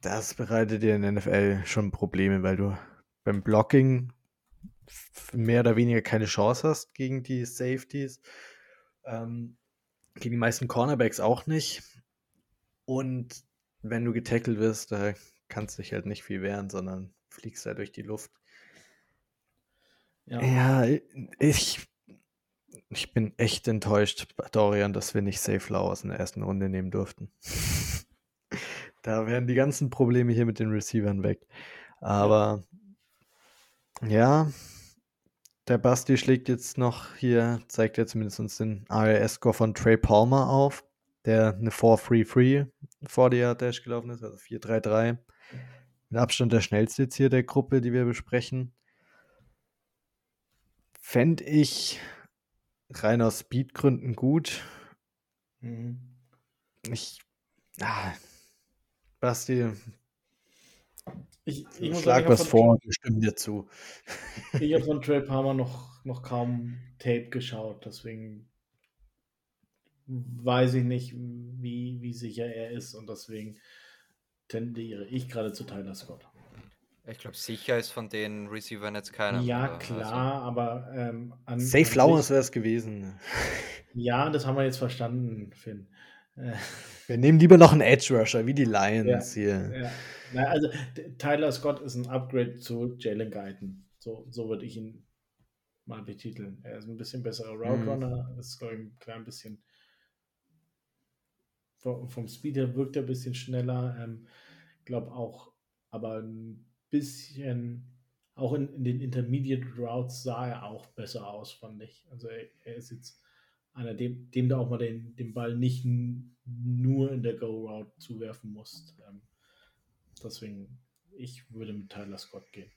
[SPEAKER 1] das bereitet dir in der NFL schon Probleme, weil du beim Blocking mehr oder weniger keine Chance hast gegen die Safeties. Ähm, gegen die meisten Cornerbacks auch nicht. Und wenn du getackelt wirst, da kannst du dich halt nicht viel wehren, sondern fliegst da durch die Luft. Ja, ja ich, ich bin echt enttäuscht, Dorian, dass wir nicht Safe Flowers in der ersten Runde nehmen durften. da wären die ganzen Probleme hier mit den Receivern weg. Aber ja, der Basti schlägt jetzt noch hier, zeigt ja zumindest uns den ARS-Score von Trey Palmer auf, der eine 4-3-3 vor der Dash gelaufen ist, also 4-3-3. Mit Abstand der schnellste jetzt hier der Gruppe, die wir besprechen. Fände ich rein aus Speedgründen gut. Mhm. Ich. Ah, Basti,
[SPEAKER 2] ich, ich
[SPEAKER 1] Schlag was vor und stimme dir zu.
[SPEAKER 2] Ich habe von Trey Palmer noch, noch kaum Tape geschaut, deswegen weiß ich nicht, wie, wie sicher er ist und deswegen tendiere ich gerade zu Tyler Scott.
[SPEAKER 3] Ich glaube, sicher ist von den Receivern jetzt keiner.
[SPEAKER 2] Ja, mehr, klar, also. aber ähm,
[SPEAKER 1] an, Safe Flowers wäre es gewesen.
[SPEAKER 2] Ja, das haben wir jetzt verstanden, Finn.
[SPEAKER 1] Wir nehmen lieber noch einen Edge Rusher, wie die Lions ja, hier.
[SPEAKER 2] Ja. Na, also Tyler Scott ist ein Upgrade zu Jalen Guyton. So, so würde ich ihn mal betiteln. Er ist ein bisschen besserer Route Runner, mhm. ist, glaube ich, ein klein bisschen vom, Speed her wirkt er ein bisschen schneller. Ähm, glaube auch, aber ein bisschen, auch in, in, den Intermediate Routes sah er auch besser aus, fand ich. Also er, er ist jetzt einer, dem, dem du auch mal den, den Ball nicht nur in der Go-Route zuwerfen musst. Ähm, Deswegen, ich würde mit Tyler Scott gehen.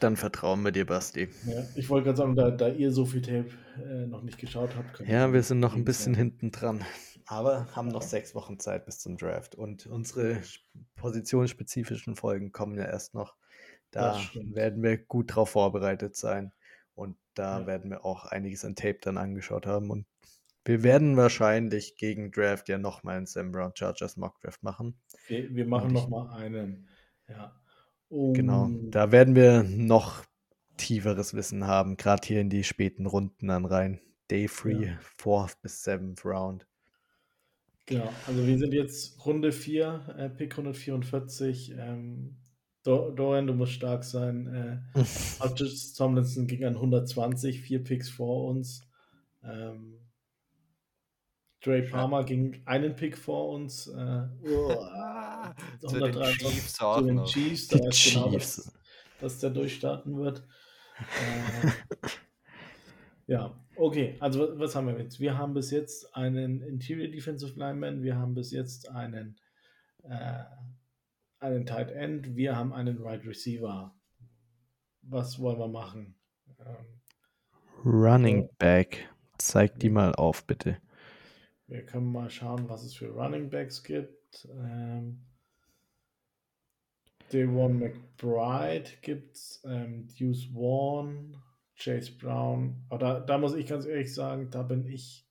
[SPEAKER 1] Dann vertrauen wir dir, Basti.
[SPEAKER 2] Ja, ich wollte gerade sagen, da, da, ihr so viel Tape äh, noch nicht geschaut habt.
[SPEAKER 1] Ja, wir sind noch ein bisschen hinten dran. Aber haben noch sechs Wochen Zeit bis zum Draft. Und unsere positionsspezifischen Folgen kommen ja erst noch. Da werden wir gut drauf vorbereitet sein. Und da ja. werden wir auch einiges an Tape dann angeschaut haben. Und wir werden wahrscheinlich gegen Draft ja nochmal einen Sam Brown Chargers Mock Draft machen.
[SPEAKER 2] Wir, wir machen nochmal einen. Ja.
[SPEAKER 1] Um, genau. Da werden wir noch tieferes Wissen haben, gerade hier in die späten Runden dann rein. Day 3, ja. 4 bis 7 Round.
[SPEAKER 2] Genau, also wir sind jetzt Runde 4, äh, Pick 144. Ähm, Dorian, du musst stark sein. Äh, Tomlinson ging an 120, vier Picks vor uns. Ähm, Dre Palmer ging einen Pick vor uns. Äh, oh,
[SPEAKER 3] zu den Chiefs
[SPEAKER 2] zu den Chiefs, da ist genau, dass, dass der durchstarten wird. äh, ja, okay. Also was haben wir jetzt? Wir haben bis jetzt einen Interior Defensive Lineman, wir haben bis jetzt einen äh, einen Tight End, wir haben einen Wide right Receiver. Was wollen wir machen? Ähm,
[SPEAKER 1] Running Back. Zeig die mal auf, bitte.
[SPEAKER 2] Wir können mal schauen, was es für Running Backs gibt. Ähm, Devon McBride gibt es, ähm, Deuce Vaughn, Chase Brown. Aber da, da muss ich ganz ehrlich sagen, da bin ich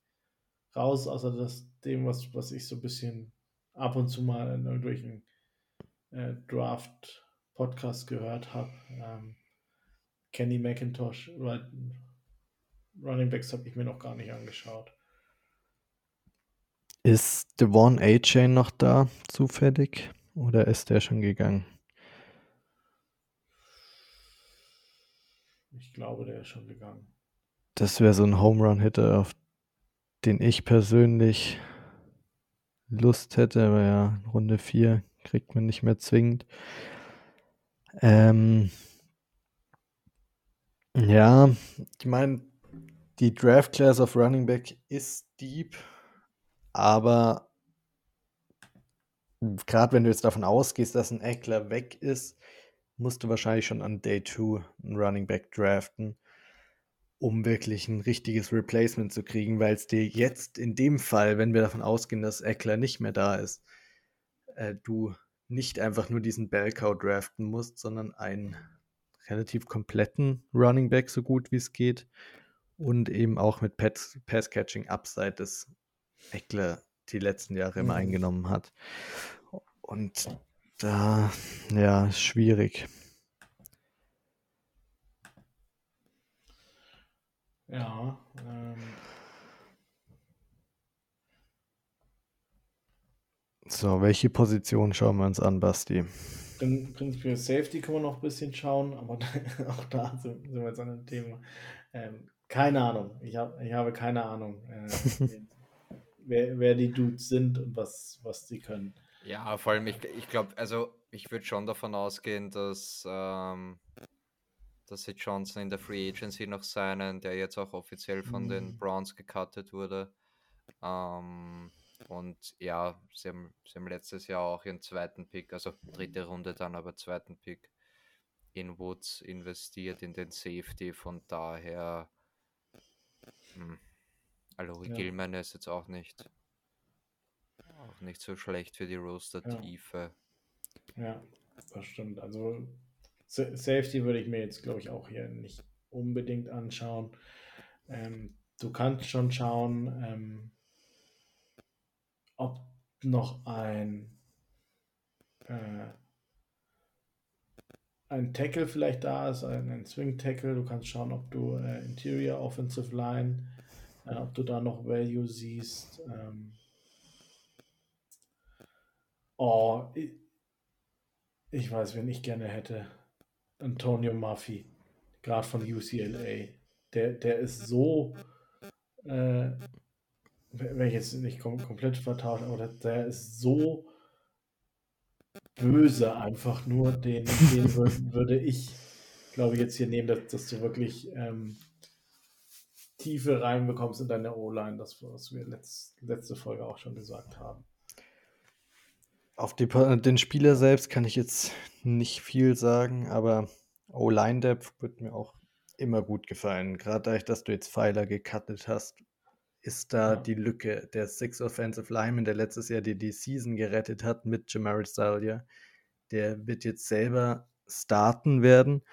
[SPEAKER 2] raus, außer das, dem, was, was ich so ein bisschen ab und zu mal in irgendwelchen äh, Draft Podcast gehört habe. Ähm, Kenny McIntosh, Running Backs habe ich mir noch gar nicht angeschaut.
[SPEAKER 1] Ist Devon A-Chain noch da, zufällig? Oder ist der schon gegangen?
[SPEAKER 2] Ich glaube, der ist schon gegangen.
[SPEAKER 1] Das wäre so ein Home Run-Hitter, auf den ich persönlich Lust hätte, aber ja, Runde 4 kriegt man nicht mehr zwingend. Ähm, ja, ich meine, die Draft Class of Running Back ist deep, aber gerade wenn du jetzt davon ausgehst, dass ein Eckler weg ist, musst du wahrscheinlich schon an Day 2 einen Running Back draften, um wirklich ein richtiges Replacement zu kriegen, weil es dir jetzt in dem Fall, wenn wir davon ausgehen, dass Eckler nicht mehr da ist, äh, du nicht einfach nur diesen Bellcow draften musst, sondern einen relativ kompletten Running Back, so gut wie es geht. Und eben auch mit Pass-Catching Upside, das Eckler die letzten Jahre immer mhm. eingenommen hat. Und da, ja, schwierig.
[SPEAKER 2] Ja. Ähm.
[SPEAKER 1] So, welche Position schauen wir uns an, Basti?
[SPEAKER 2] Prinzipiell Safety können wir noch ein bisschen schauen, aber auch da sind, wir jetzt an dem Thema. Ähm, keine Ahnung. Ich, hab, ich habe keine Ahnung, äh, wer, wer die Dudes sind und was, was sie können.
[SPEAKER 3] Ja, vor allem, ich, ich glaube, also ich würde schon davon ausgehen, dass, ähm, dass sie Johnson in der Free Agency noch seinen, der jetzt auch offiziell von mhm. den Browns gecuttet wurde. Ähm, und ja, sie haben, sie haben letztes Jahr auch ihren zweiten Pick, also dritte Runde dann, aber zweiten Pick in Woods investiert, in den Safety. Von daher, hm, Alori ja. Gilman ist jetzt auch nicht, auch nicht so schlecht für die Roster-Tiefe.
[SPEAKER 2] Ja. ja, das stimmt. Also Safety würde ich mir jetzt, glaube ich, auch hier nicht unbedingt anschauen. Ähm, du kannst schon schauen, ähm, ob noch ein, äh, ein Tackle vielleicht da ist, ein, ein Swing Tackle. Du kannst schauen, ob du äh, Interior Offensive Line, äh, ob du da noch Value siehst. Ähm, oh, ich, ich weiß, wen ich gerne hätte. Antonio Murphy, gerade von UCLA. Der, der ist so äh, wenn ich jetzt nicht kom komplett vertausche, aber der ist so böse einfach nur, den, den würde ich, glaube ich, jetzt hier nehmen, dass, dass du wirklich ähm, Tiefe reinbekommst in deine O-Line, das, was wir letzt, letzte Folge auch schon gesagt haben.
[SPEAKER 1] Auf die, den Spieler selbst kann ich jetzt nicht viel sagen, aber O-Line-Depth wird mir auch immer gut gefallen. Gerade dadurch, dass du jetzt Pfeiler gecuttet hast, ist da ja. die Lücke. Der Six Offensive Lineman, der letztes Jahr die, die Season gerettet hat mit Jamaris Saldia, der wird jetzt selber starten werden.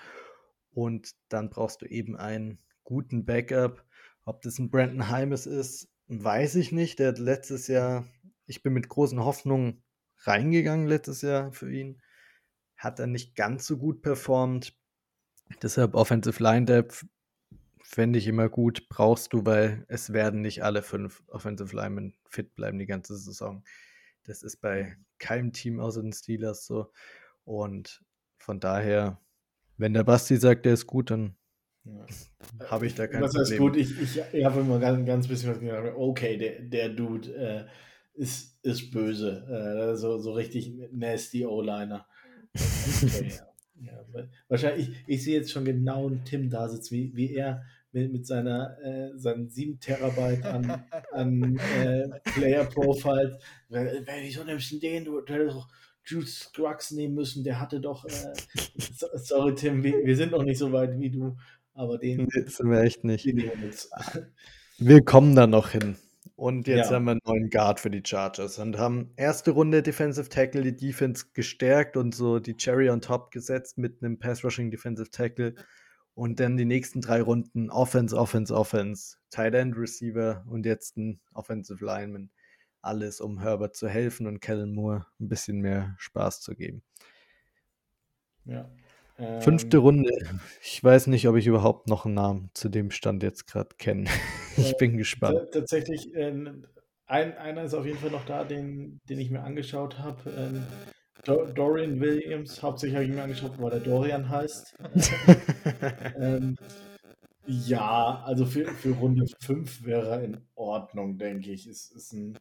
[SPEAKER 1] Und dann brauchst du eben einen guten Backup. Ob das ein Brandon Heimes ist, weiß ich nicht. Der hat letztes Jahr, ich bin mit großen Hoffnungen reingegangen letztes Jahr für ihn. Hat er nicht ganz so gut performt. Deshalb Offensive Line Depth fände ich immer gut, brauchst du, weil es werden nicht alle fünf Offensive Linemen fit bleiben die ganze Saison. Das ist bei keinem Team außer den Steelers so. Und von daher, wenn der Basti sagt, der ist gut, dann ja. habe ich da kein
[SPEAKER 2] das
[SPEAKER 1] Problem.
[SPEAKER 2] Das gut, ich, ich, ich habe immer ganz, ganz bisschen was gesagt. Okay, der, der Dude äh, ist, ist böse. Äh, so, so richtig nasty O-Liner. Ja. Wahrscheinlich, ich, ich sehe jetzt schon genau einen Tim da sitzen, wie, wie er mit, mit seiner, äh, seinen 7 Terabyte an, an äh, Player Profiles. Wieso nimmst du den? Du, du hättest doch Juice Scruggs nehmen müssen, der hatte doch, äh, sorry Tim, wir, wir, sind noch nicht so weit wie du, aber den
[SPEAKER 1] nee, sind wir echt nicht. Wir kommen da noch hin. Und jetzt ja. haben wir einen neuen Guard für die Chargers und haben erste Runde Defensive Tackle die Defense gestärkt und so die Cherry on top gesetzt mit einem Pass Rushing Defensive Tackle und dann die nächsten drei Runden Offense, Offense, Offense, Tight End Receiver und jetzt ein Offensive Lineman. Alles, um Herbert zu helfen und Kellen Moore ein bisschen mehr Spaß zu geben.
[SPEAKER 2] Ja.
[SPEAKER 1] Fünfte
[SPEAKER 2] Ähm,
[SPEAKER 1] Runde. Ich weiß nicht, ob ich überhaupt noch einen Namen zu dem Stand jetzt gerade kenne. Ich bin gespannt.
[SPEAKER 2] ta- tatsächlich, äh, ein, einer ist auf jeden Fall noch da, den, den ich mir angeschaut habe. Ähm, Do Dorian Williams, hauptsächlich habe ich mir angeschaut, weil der Dorian heißt. ähm, ja, also für, für Runde 5 wäre er in Ordnung, denke ich. Ist, ist ein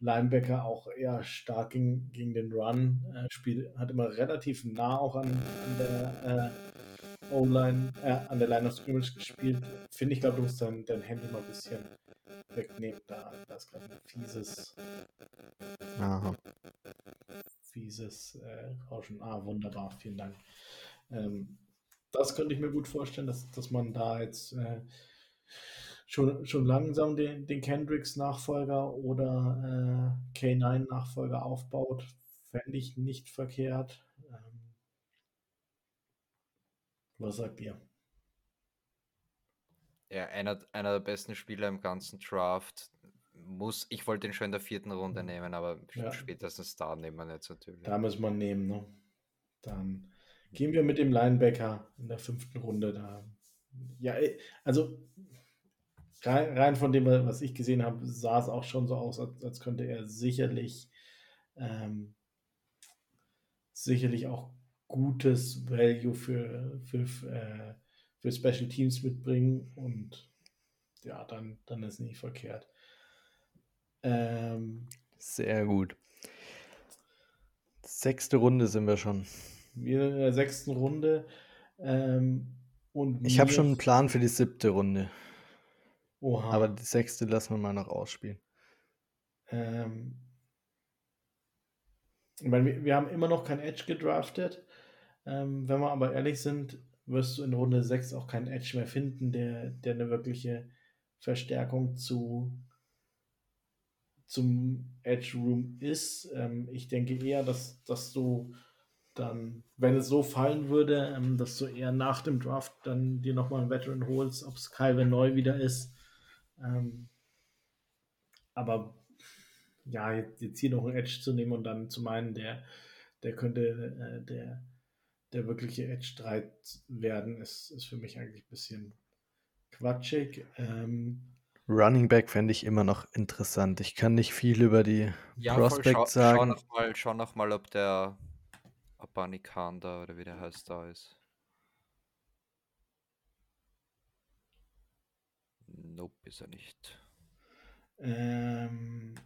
[SPEAKER 2] Linebacker auch eher stark gegen, gegen den Run. Äh, spielt, hat immer relativ nah auch an, an der äh, O-Line, äh, an der Line of Scrimmage gespielt. Finde ich, glaube du musst dein, dein Handy mal ein bisschen wegnehmen. Da, da ist gerade ein fieses,
[SPEAKER 1] Aha.
[SPEAKER 2] fieses äh, Rauschen. Ah, wunderbar, vielen Dank. Ähm, das könnte ich mir gut vorstellen, dass, dass man da jetzt äh, schon, schon langsam den, den Kendricks-Nachfolger oder äh, K9-Nachfolger aufbaut. Fände ich nicht verkehrt. Ähm, was sagt ihr?
[SPEAKER 3] Ja, einer, einer der besten Spieler im ganzen Draft. Muss, ich wollte ihn schon in der vierten Runde nehmen, aber
[SPEAKER 2] Ja.
[SPEAKER 3] spätestens da nehmen wir jetzt natürlich.
[SPEAKER 2] Da müssen wir nehmen. Ne? Dann gehen wir mit dem Linebacker in der fünften Runde. Da. Ja, also rein, rein von dem, was ich gesehen habe, sah es auch schon so aus, als, als könnte er sicherlich ähm, sicherlich auch gutes Value für, für, äh, für Special Teams mitbringen und ja, dann, dann ist nicht verkehrt. Ähm,
[SPEAKER 1] Sehr gut. Sechste Runde sind wir schon.
[SPEAKER 2] wir in der sechsten Runde. Ähm, und
[SPEAKER 1] Ich habe schon einen Plan für die siebte Runde.
[SPEAKER 2] Oha.
[SPEAKER 1] Aber die sechste lassen wir mal noch ausspielen.
[SPEAKER 2] Ähm, ich meine, wir, wir haben immer noch kein Edge gedraftet. Ähm, wenn wir aber ehrlich sind, wirst du in Runde 6 auch keinen Edge mehr finden, der, der eine wirkliche Verstärkung zu, zum Edge Room ist. Ähm, ich denke eher, dass, dass du dann, wenn es so fallen würde, ähm, dass du eher nach dem Draft dann dir nochmal einen Veteran holst, ob es Calvin neu wieder ist. Ähm, aber ja, jetzt, jetzt hier noch einen Edge zu nehmen und dann zu meinen, der, der könnte äh, der, der wirkliche Edge 3 werden, ist, ist für mich eigentlich ein bisschen quatschig. Ähm,
[SPEAKER 1] Running Back fände ich immer noch interessant. Ich kann nicht viel über die
[SPEAKER 3] Ja, voll, schau,
[SPEAKER 1] Prospects
[SPEAKER 3] schau
[SPEAKER 1] sagen.
[SPEAKER 3] noch mal, schau noch mal, ob der Abanikanda oder wie der heißt da ist. Nope, ist er nicht.
[SPEAKER 2] ähm,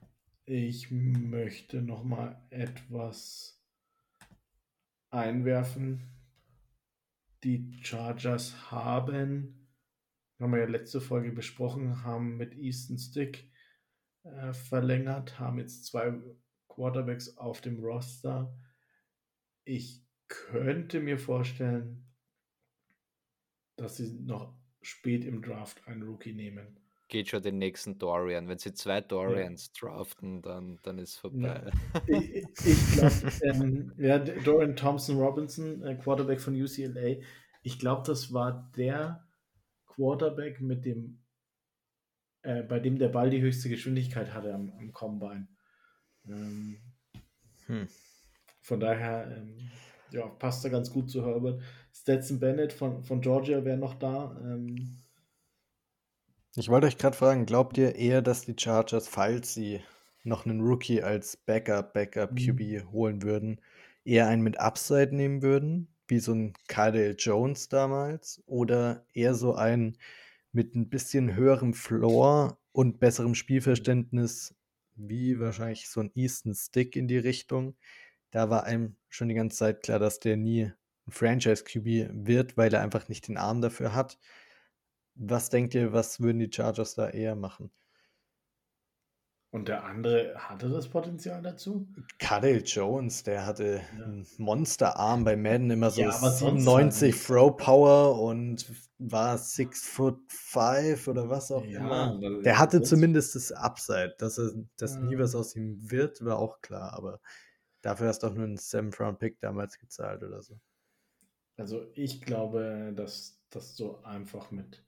[SPEAKER 2] ich möchte noch mal etwas einwerfen. Die Chargers haben, haben wir ja letzte Folge besprochen, haben mit Easton Stick äh, verlängert, haben jetzt zwei Quarterbacks auf dem Roster. Ich könnte mir vorstellen, dass sie noch spät im Draft einen Rookie nehmen.
[SPEAKER 3] Geht schon den nächsten Dorian. Wenn sie zwei Dorians draften, dann, dann ist vorbei.
[SPEAKER 2] Ich, ich glaube, ähm, ja, Dorian Thompson Robinson, äh, Quarterback von UCLA, ich glaube, das war der Quarterback mit dem, äh, bei dem der Ball die höchste Geschwindigkeit hatte am, am Combine. Ähm,
[SPEAKER 1] Hm.
[SPEAKER 2] von daher, ähm, ja, passt er ganz gut zu Herbert. Stetson Bennett von, von Georgia wäre noch da. Ähm,
[SPEAKER 1] Ich wollte euch gerade fragen, glaubt ihr eher, dass die Chargers, falls sie noch einen Rookie als Backup, Backup
[SPEAKER 2] Mhm.
[SPEAKER 1] QB holen würden, eher einen mit Upside nehmen würden, wie so ein Kyle Jones damals, oder eher so einen mit ein bisschen höherem Floor und besserem Spielverständnis, wie wahrscheinlich so ein Easton Stick in die Richtung? Da war einem schon die ganze Zeit klar, dass der nie ein Franchise QB wird, weil er einfach nicht den Arm dafür hat. Was denkt ihr, was würden die Chargers da eher machen?
[SPEAKER 2] und der andere hatte das Potenzial dazu?
[SPEAKER 1] Cadell Jones, der hatte
[SPEAKER 2] Ja.
[SPEAKER 1] einen Monsterarm bei Madden immer so
[SPEAKER 2] Ja, aber sonst halt
[SPEAKER 1] 97
[SPEAKER 2] nicht.
[SPEAKER 1] Throw Power und war 6 foot 5 oder was auch immer.
[SPEAKER 2] aber
[SPEAKER 1] Der hatte zumindest das Upside, dass, er, dass nie
[SPEAKER 2] Ja.
[SPEAKER 1] was aus ihm wird, war auch klar, aber dafür hast du auch nur einen 7th-Round-Pick damals gezahlt oder so.
[SPEAKER 2] Also ich glaube, dass, dass du einfach mit,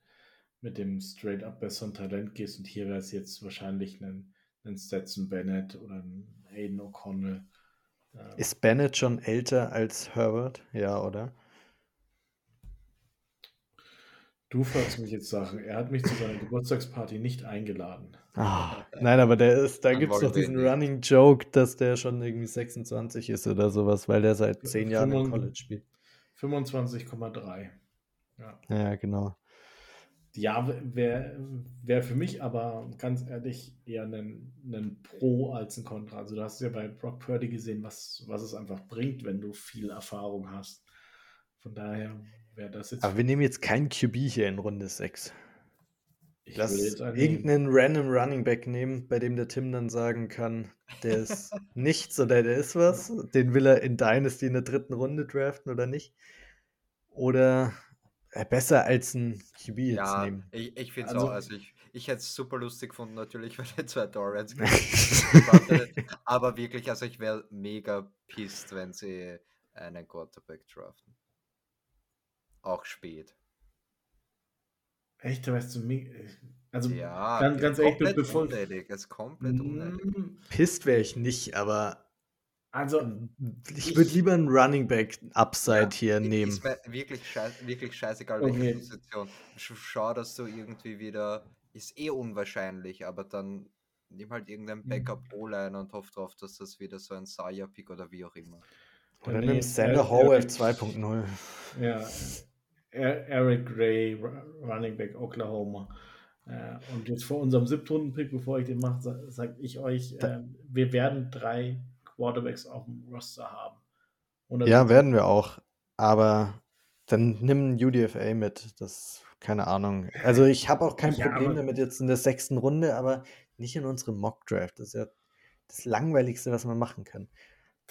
[SPEAKER 2] mit dem straight-up besseren Talent gehst und hier wäre es jetzt wahrscheinlich ein, ein Stetson Bennett oder ein Aiden O'Connell, Ja.
[SPEAKER 1] Ist Bennett schon älter als Herbert? Ja, oder?
[SPEAKER 2] Du fragst mich jetzt Sachen. Er hat mich zu seiner Geburtstagsparty nicht eingeladen.
[SPEAKER 1] Ah, nein, aber der ist, da gibt es doch diesen. Running Joke, dass der schon irgendwie 26 ist oder sowas, weil der seit zehn Jahren im College spielt.
[SPEAKER 2] 25,3. Ja,
[SPEAKER 1] Ja, genau.
[SPEAKER 2] ja wäre wär für mich aber ganz ehrlich eher ein, ein Pro als ein Contra. Also du hast ja bei Brock Purdy gesehen, was, was es einfach bringt, wenn du viel Erfahrung hast. Von daher wäre das jetzt.
[SPEAKER 1] Aber wir nehmen jetzt keinen QB hier in Runde 6.
[SPEAKER 2] ich
[SPEAKER 1] Lass
[SPEAKER 2] würde jetzt einen-
[SPEAKER 1] irgendeinen random Running Back nehmen, bei dem der Tim dann sagen kann, der ist nichts oder der ist was. Den will er in Dynasty in der dritten Runde draften oder nicht. Oder äh, besser als ein QB jetzt
[SPEAKER 3] Ja,
[SPEAKER 1] nehmen.
[SPEAKER 3] ich, ich finde es
[SPEAKER 2] Also-
[SPEAKER 3] auch. Also ich, ich hätte es super lustig gefunden, natürlich, wenn er zwei hätte. Aber wirklich, also ich wäre mega pissed, wenn sie einen Quarterback draften. Auch spät.
[SPEAKER 2] Echt, weißt du, also
[SPEAKER 3] Ja,
[SPEAKER 2] ganz, ganz ehrlich,
[SPEAKER 3] komplett
[SPEAKER 2] bevor.
[SPEAKER 3] unnötig. Es ist komplett unnötig.
[SPEAKER 2] Mm,
[SPEAKER 1] Pisst wäre ich nicht, aber
[SPEAKER 2] Also,
[SPEAKER 1] ich
[SPEAKER 2] Ich-
[SPEAKER 1] würde lieber einen Running Back Upside
[SPEAKER 3] Ja,
[SPEAKER 1] hier nehmen.
[SPEAKER 3] Ist mir wirklich, scheiß, wirklich scheißegal,
[SPEAKER 2] Okay.
[SPEAKER 3] welche Position. Sch- Schau, dass du irgendwie wieder. Ist eh unwahrscheinlich, aber dann nimm halt irgendeinen
[SPEAKER 2] Mhm.
[SPEAKER 3] Backup O-Line und hoff drauf, dass das wieder so ein Saya-Pick oder wie auch immer.
[SPEAKER 1] Oder nimm Sander
[SPEAKER 2] Eric-
[SPEAKER 1] 2.0.
[SPEAKER 2] Ja, Eric Gray, Ru- Running Back Oklahoma. Äh, Und jetzt vor unserem Siebtrunden-Pick, bevor ich den mache, sage sag ich euch,
[SPEAKER 1] Da-
[SPEAKER 2] äh, wir werden drei Quarterbacks auf dem Roster haben. Und
[SPEAKER 1] Ja, werden wir auch. Aber dann nimm ein UDFA mit. Das, keine Ahnung. Also ich habe auch kein
[SPEAKER 2] Ja,
[SPEAKER 1] Problem damit jetzt in der sechsten Runde, aber nicht in unserem Mock-Draft. Das ist ja das Langweiligste, was man machen kann.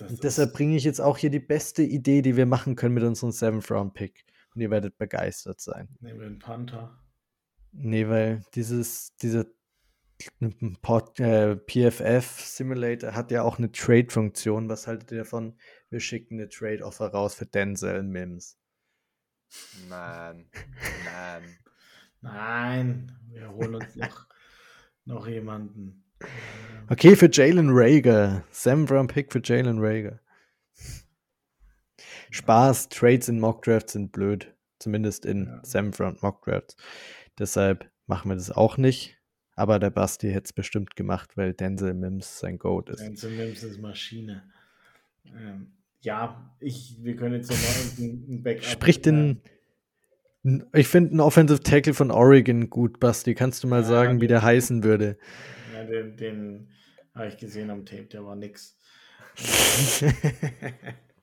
[SPEAKER 1] Und deshalb bringe ich jetzt auch hier die beste Idee, die wir machen können mit unserem Seventh-Round-Pick. Und ihr werdet begeistert sein.
[SPEAKER 2] Nehmen wir einen Panther.
[SPEAKER 1] Nee, weil dieses, dieser Pod, äh, PFF Simulator hat ja auch eine Trade-Funktion. Was haltet ihr davon? Wir schicken eine Trade-Offer raus für Denzel Mims.
[SPEAKER 3] Nein, nein.
[SPEAKER 2] Nein, wir holen uns noch, noch jemanden.
[SPEAKER 1] Okay, für Jalen Rager. Seventh Round Pick für Jalen Rager. Spaß, Trades in Mock Drafts sind blöd. Zumindest in
[SPEAKER 2] Ja.
[SPEAKER 1] Seventh Round Mock Drafts. Deshalb machen wir das auch nicht. Aber der Basti hätte es bestimmt gemacht, weil Denzel Mims sein Goat ist.
[SPEAKER 2] Denzel Mims ist Maschine. Ähm, ja, ich, wir können jetzt nochmal ein Backup.
[SPEAKER 1] Sprich den. Ich finde einen Offensive Tackle von Oregon gut, Basti. Kannst du mal
[SPEAKER 2] Ja,
[SPEAKER 1] sagen, wie
[SPEAKER 2] den-
[SPEAKER 1] der heißen würde?
[SPEAKER 2] Ja, den den habe ich gesehen am Tape, der war nix.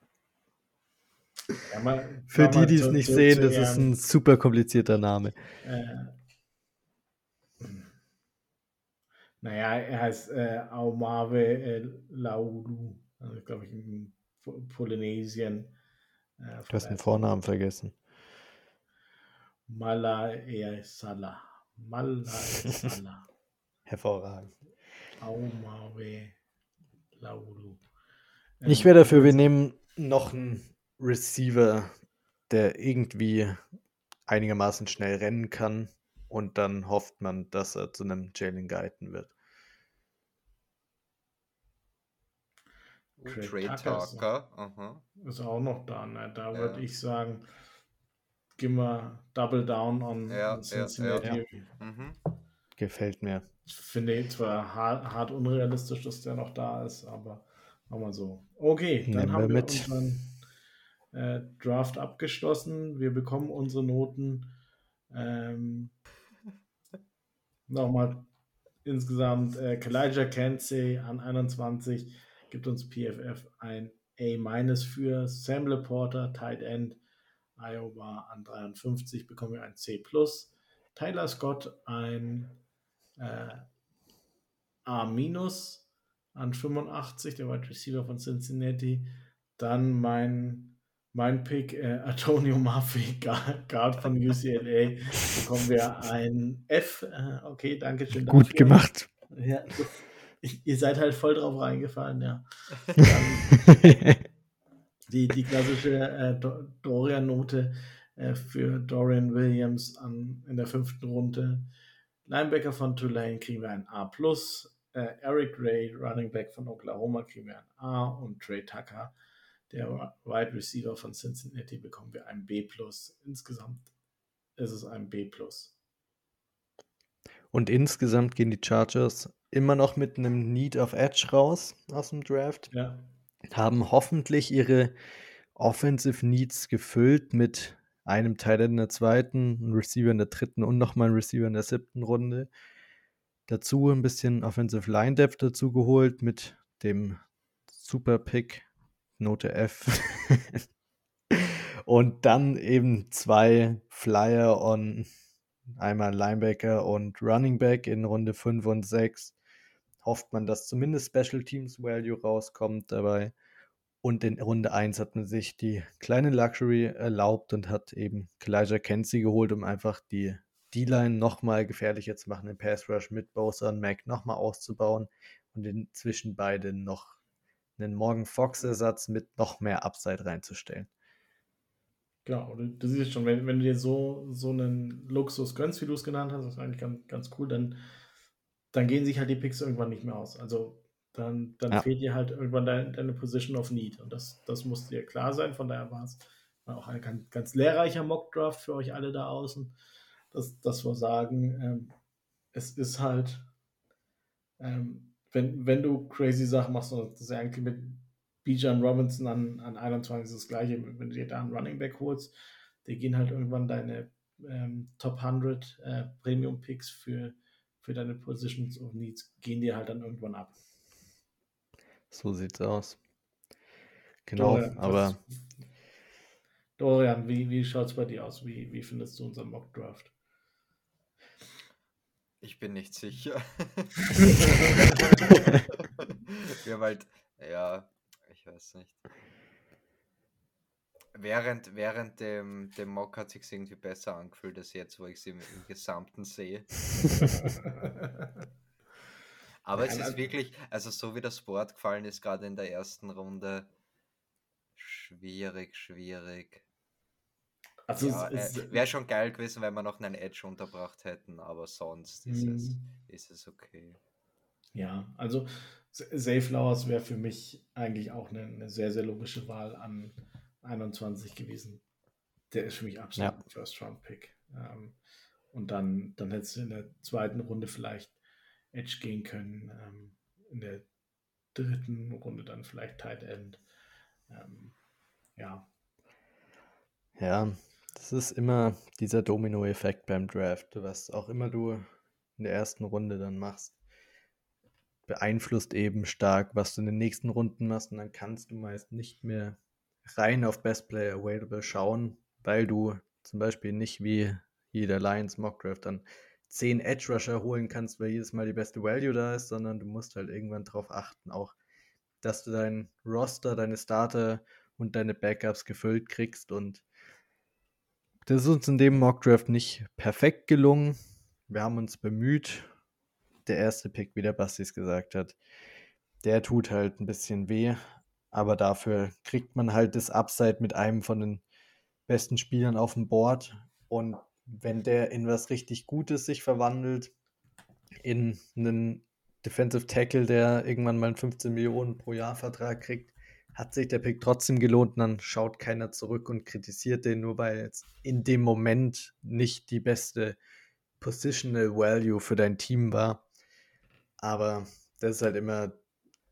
[SPEAKER 1] Für die, die es nicht
[SPEAKER 2] zu-
[SPEAKER 1] sehen,
[SPEAKER 2] zu
[SPEAKER 1] das ist ein super komplizierter Name.
[SPEAKER 2] Äh, naja, er heißt äh, Aumave äh, Laulu, also, glaube ich, in Po- Polynesien. Äh,
[SPEAKER 1] Du hast den Vornamen vergessen.
[SPEAKER 2] Malae Salah. Malae Salah.
[SPEAKER 1] Hervorragend.
[SPEAKER 2] Aumave Laulu.
[SPEAKER 1] Ich
[SPEAKER 2] Ähm,
[SPEAKER 1] wäre dafür, wir nehmen noch einen Receiver, der irgendwie einigermaßen schnell rennen kann und dann hofft man, dass er zu einem Jalen Guyton wird.
[SPEAKER 2] Trey
[SPEAKER 3] Trade
[SPEAKER 2] Tucker ist
[SPEAKER 3] Talker. Aha.
[SPEAKER 2] Ist auch noch da. Ne? Da
[SPEAKER 3] Ja.
[SPEAKER 2] würde ich sagen, gehen wir Double Down on
[SPEAKER 3] Ja, ja,
[SPEAKER 2] Cincinnati.
[SPEAKER 3] Mhm.
[SPEAKER 1] Gefällt mir.
[SPEAKER 2] Ich finde ich zwar hart, hart unrealistisch, dass der noch da ist, aber machen wir so. Okay, dann
[SPEAKER 1] Nehmen
[SPEAKER 2] haben
[SPEAKER 1] wir
[SPEAKER 2] wir
[SPEAKER 1] mit.
[SPEAKER 2] unseren äh, Draft abgeschlossen. Wir bekommen unsere Noten. Ähm, Nochmal insgesamt äh, Kalijah Kensey an 21 gibt uns PFF ein A- für Sam Laporta, Tight End, Iowa an 53 bekommen wir ein C+. Tyler Scott ein äh, A- an 85, der Wide Receiver von Cincinnati. Dann mein, mein Pick, äh, Antonio Murphy, Guard von UCLA, bekommen wir ein F. Äh, okay, danke schön.
[SPEAKER 1] Gut
[SPEAKER 2] dafür.
[SPEAKER 1] gemacht.
[SPEAKER 2] Ja, ich, ihr seid halt voll drauf reingefallen, ja. Dann die, die klassische äh, Do- Dorian-Note äh, für Dorian Williams an, in der fünften Runde. Linebacker von Tulane kriegen wir ein A+. äh, Eric Ray, Running Back von Oklahoma, kriegen wir ein A und Trey Tucker, der Wide Receiver von Cincinnati, bekommen wir ein B+. Insgesamt ist es ein B+.
[SPEAKER 1] Und insgesamt gehen die Chargers immer noch mit einem Need of Edge raus aus dem Draft.
[SPEAKER 2] Ja.
[SPEAKER 1] Haben hoffentlich ihre Offensive Needs gefüllt mit einem Teil in der zweiten, einem Receiver in der dritten und nochmal ein Receiver in der siebten Runde. Dazu ein bisschen Offensive Line Depth dazu geholt mit dem Super Pick Note F. und dann eben zwei Flyer on einmal Linebacker und Running Back in Runde 5 und 6. Hofft man, dass zumindest Special Teams Value rauskommt dabei. Und in Runde 1 hat man sich die kleine Luxury erlaubt und hat eben Kalijah Kenzie geholt, um einfach die D-Line nochmal gefährlicher zu machen, den Pass Rush mit Bosa und Mac nochmal auszubauen und inzwischen beide noch einen Morgan Fox-Ersatz mit noch mehr Upside reinzustellen.
[SPEAKER 2] Genau, du, siehst schon, wenn, wenn du dir so, so einen Luxus gönnst, wie du es genannt hast, das ist eigentlich ganz, ganz cool, dann, dann gehen sich halt die Picks irgendwann nicht mehr aus. Also dann, dann ja. fehlt dir halt irgendwann dein, deine Position of Need. Und das, das muss dir klar sein. Von daher war es auch ein ganz, ganz lehrreicher Mock-Draft für euch alle da außen, dass, dass wir sagen, ähm, es ist halt, ähm, wenn, wenn du crazy Sachen machst, und das ist ja eigentlich mit Bijan Robinson an, an 21 ist das gleiche, wenn du dir da einen Running Back holst, die gehen halt irgendwann deine ähm, Top 100 äh, Premium Picks für, für deine Positions of Needs, gehen dir halt dann irgendwann ab.
[SPEAKER 1] So sieht's aus. Genau, Dorian, aber.
[SPEAKER 2] Dorian, wie, wie schaut es bei dir aus? Wie, wie findest du unseren Mock Draft?
[SPEAKER 3] Ich bin nicht sicher. Wir haben halt, ja, ich weiß nicht. Während, während dem, dem Mock hat sich irgendwie besser angefühlt als jetzt, wo ich sie im, im Gesamten sehe. Aber es ist wirklich, also so wie das Wort gefallen ist, gerade in der ersten Runde, schwierig, schwierig. Also ja, äh, wäre schon geil gewesen, wenn wir noch einen Edge unterbracht hätten, aber sonst ist, es, mhm. ist es okay.
[SPEAKER 2] Ja, also Safe Flowers wäre für mich eigentlich auch eine, eine, sehr, sehr logische Wahl an 21 gewesen. Der ist für mich absolut ja. ein First-Round-Pick. Ähm, und dann, dann hättest du in der zweiten Runde vielleicht Edge gehen können. Ähm, in der dritten Runde dann vielleicht Tight End. Ähm, ja.
[SPEAKER 1] Ja, das ist immer dieser Domino-Effekt beim Draft. Was auch immer du in der ersten Runde dann machst, beeinflusst eben stark, was du in den nächsten Runden machst. Und dann kannst du meist nicht mehr rein auf Best Player Available schauen, weil du zum Beispiel nicht wie jeder Lions Mock Draft dann 10 Edge Rusher holen kannst, weil jedes Mal die beste Value da ist, sondern du musst halt irgendwann darauf achten, auch, dass du dein Roster, deine Starter und deine Backups gefüllt kriegst. Und das ist uns in dem Mock Draft nicht perfekt gelungen. Wir haben uns bemüht. Der erste Pick, wie der Bastis gesagt hat, der tut halt ein bisschen weh, aber dafür kriegt man halt das Upside mit einem von den besten Spielern auf dem Board und wenn der in was richtig Gutes sich verwandelt, in einen Defensive Tackle, der irgendwann mal einen 15 Millionen pro Jahr Vertrag kriegt, hat sich der Pick trotzdem gelohnt dann schaut keiner zurück und kritisiert den, nur weil jetzt in dem Moment nicht die beste Positional Value für dein Team war. Aber das ist halt immer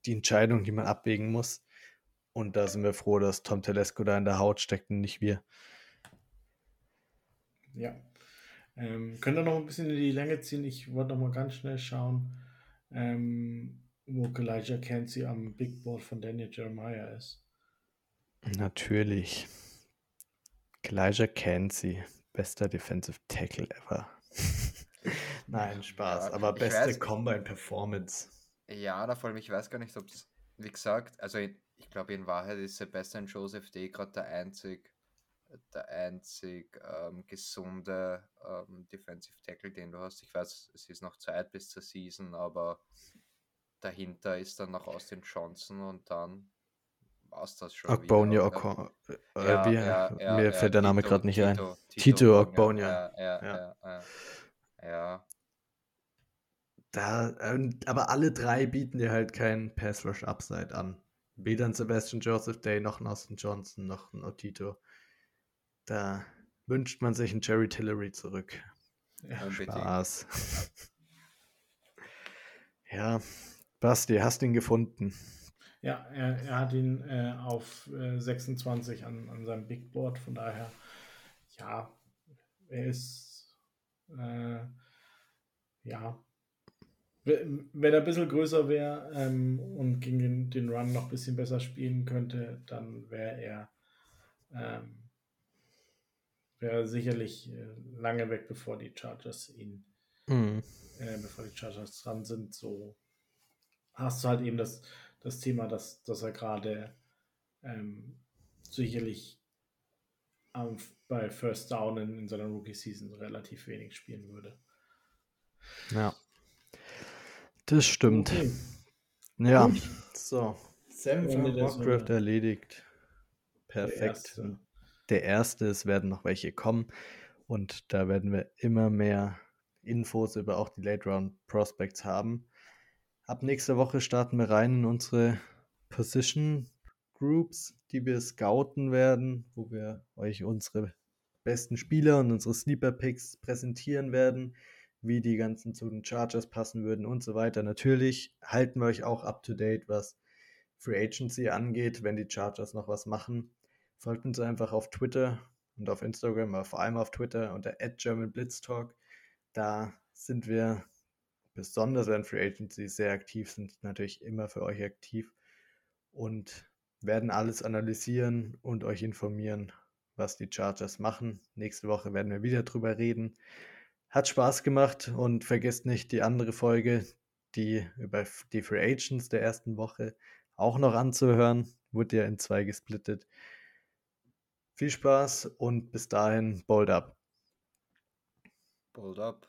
[SPEAKER 1] die Entscheidung, die man abwägen muss. Und da sind wir froh, dass Tom Telesco da in der Haut steckt und nicht wir.
[SPEAKER 2] Ja. Ähm, könnt ihr noch ein bisschen in die Länge ziehen? Ich wollte noch mal ganz schnell schauen, ähm, wo Elijah Kenzie am Big Board von Daniel Jeremiah ist.
[SPEAKER 1] Natürlich. Elijah Kenzie, bester Defensive Tackle ever. Nein, Spaß, ja, aber beste weiß, Combine Performance.
[SPEAKER 3] Ja, da vor allem, ich weiß gar nicht, ob es, wie gesagt, also ich glaube in Wahrheit ist Sebastian Joseph D. gerade der einzig der einzig ähm, gesunde ähm, Defensive Tackle, den du hast. Ich weiß, es ist noch Zeit bis zur Season, aber dahinter ist dann noch Austin Johnson und dann war es das schon.
[SPEAKER 1] Ogbonia Okon. Äh, ja, ja, ja, mir fällt der Name gerade nicht ein. Tito, Tito Ogbonia.
[SPEAKER 3] Ja, ja, ja. ja.
[SPEAKER 1] da, ähm, aber alle drei bieten dir halt keinen Pass Rush Upside an. Weder ein Sebastian Joseph Day, noch ein Austin Johnson, noch ein Otito. Da wünscht man sich einen Jerry Tillery zurück.
[SPEAKER 3] Ja,
[SPEAKER 1] Spaß. ja, Basti, hast ihn gefunden.
[SPEAKER 2] Ja, er, er hat ihn äh, auf äh, 26 an, an seinem Big Board, von daher, ja, er ist, äh, ja, wenn er ein bisschen größer wäre ähm, und gegen den, den, Run noch ein bisschen besser spielen könnte, dann wäre er, ähm, wär sicherlich äh, lange weg, bevor die Chargers ihn, mhm. bevor die Chargers dran sind. So hast du halt eben das, das Thema, dass, dass er gerade ähm, sicherlich ähm, bei First Down in, in seiner Rookie-Season relativ wenig spielen würde.
[SPEAKER 1] Ja. Das stimmt. Okay. Ja. Gut. So. Sam von Warcraft erledigt. Perfekt. Der erste. Der erste, es werden noch welche kommen. Und da werden wir immer mehr Infos über auch die Late Round Prospects haben. Ab nächster Woche starten wir rein in unsere Position Groups, die wir scouten werden, wo wir euch unsere besten Spieler und unsere Sleeper Picks präsentieren werden wie die ganzen zu den Chargers passen würden und so weiter. Natürlich halten wir euch auch up to date, was Free Agency angeht, wenn die Chargers noch was machen. Folgt uns einfach auf Twitter und auf Instagram, aber vor allem auf Twitter unter @germanblitztalk. Da sind wir besonders wenn Free Agency sehr aktiv sind, natürlich immer für euch aktiv und werden alles analysieren und euch informieren, was die Chargers machen. Nächste Woche werden wir wieder drüber reden. Hat Spaß gemacht und vergesst nicht die andere Folge, die über die Free Agents der ersten Woche auch noch anzuhören. Wurde ja in zwei gesplittet. Viel Spaß und bis dahin, bold up.
[SPEAKER 3] Bold up.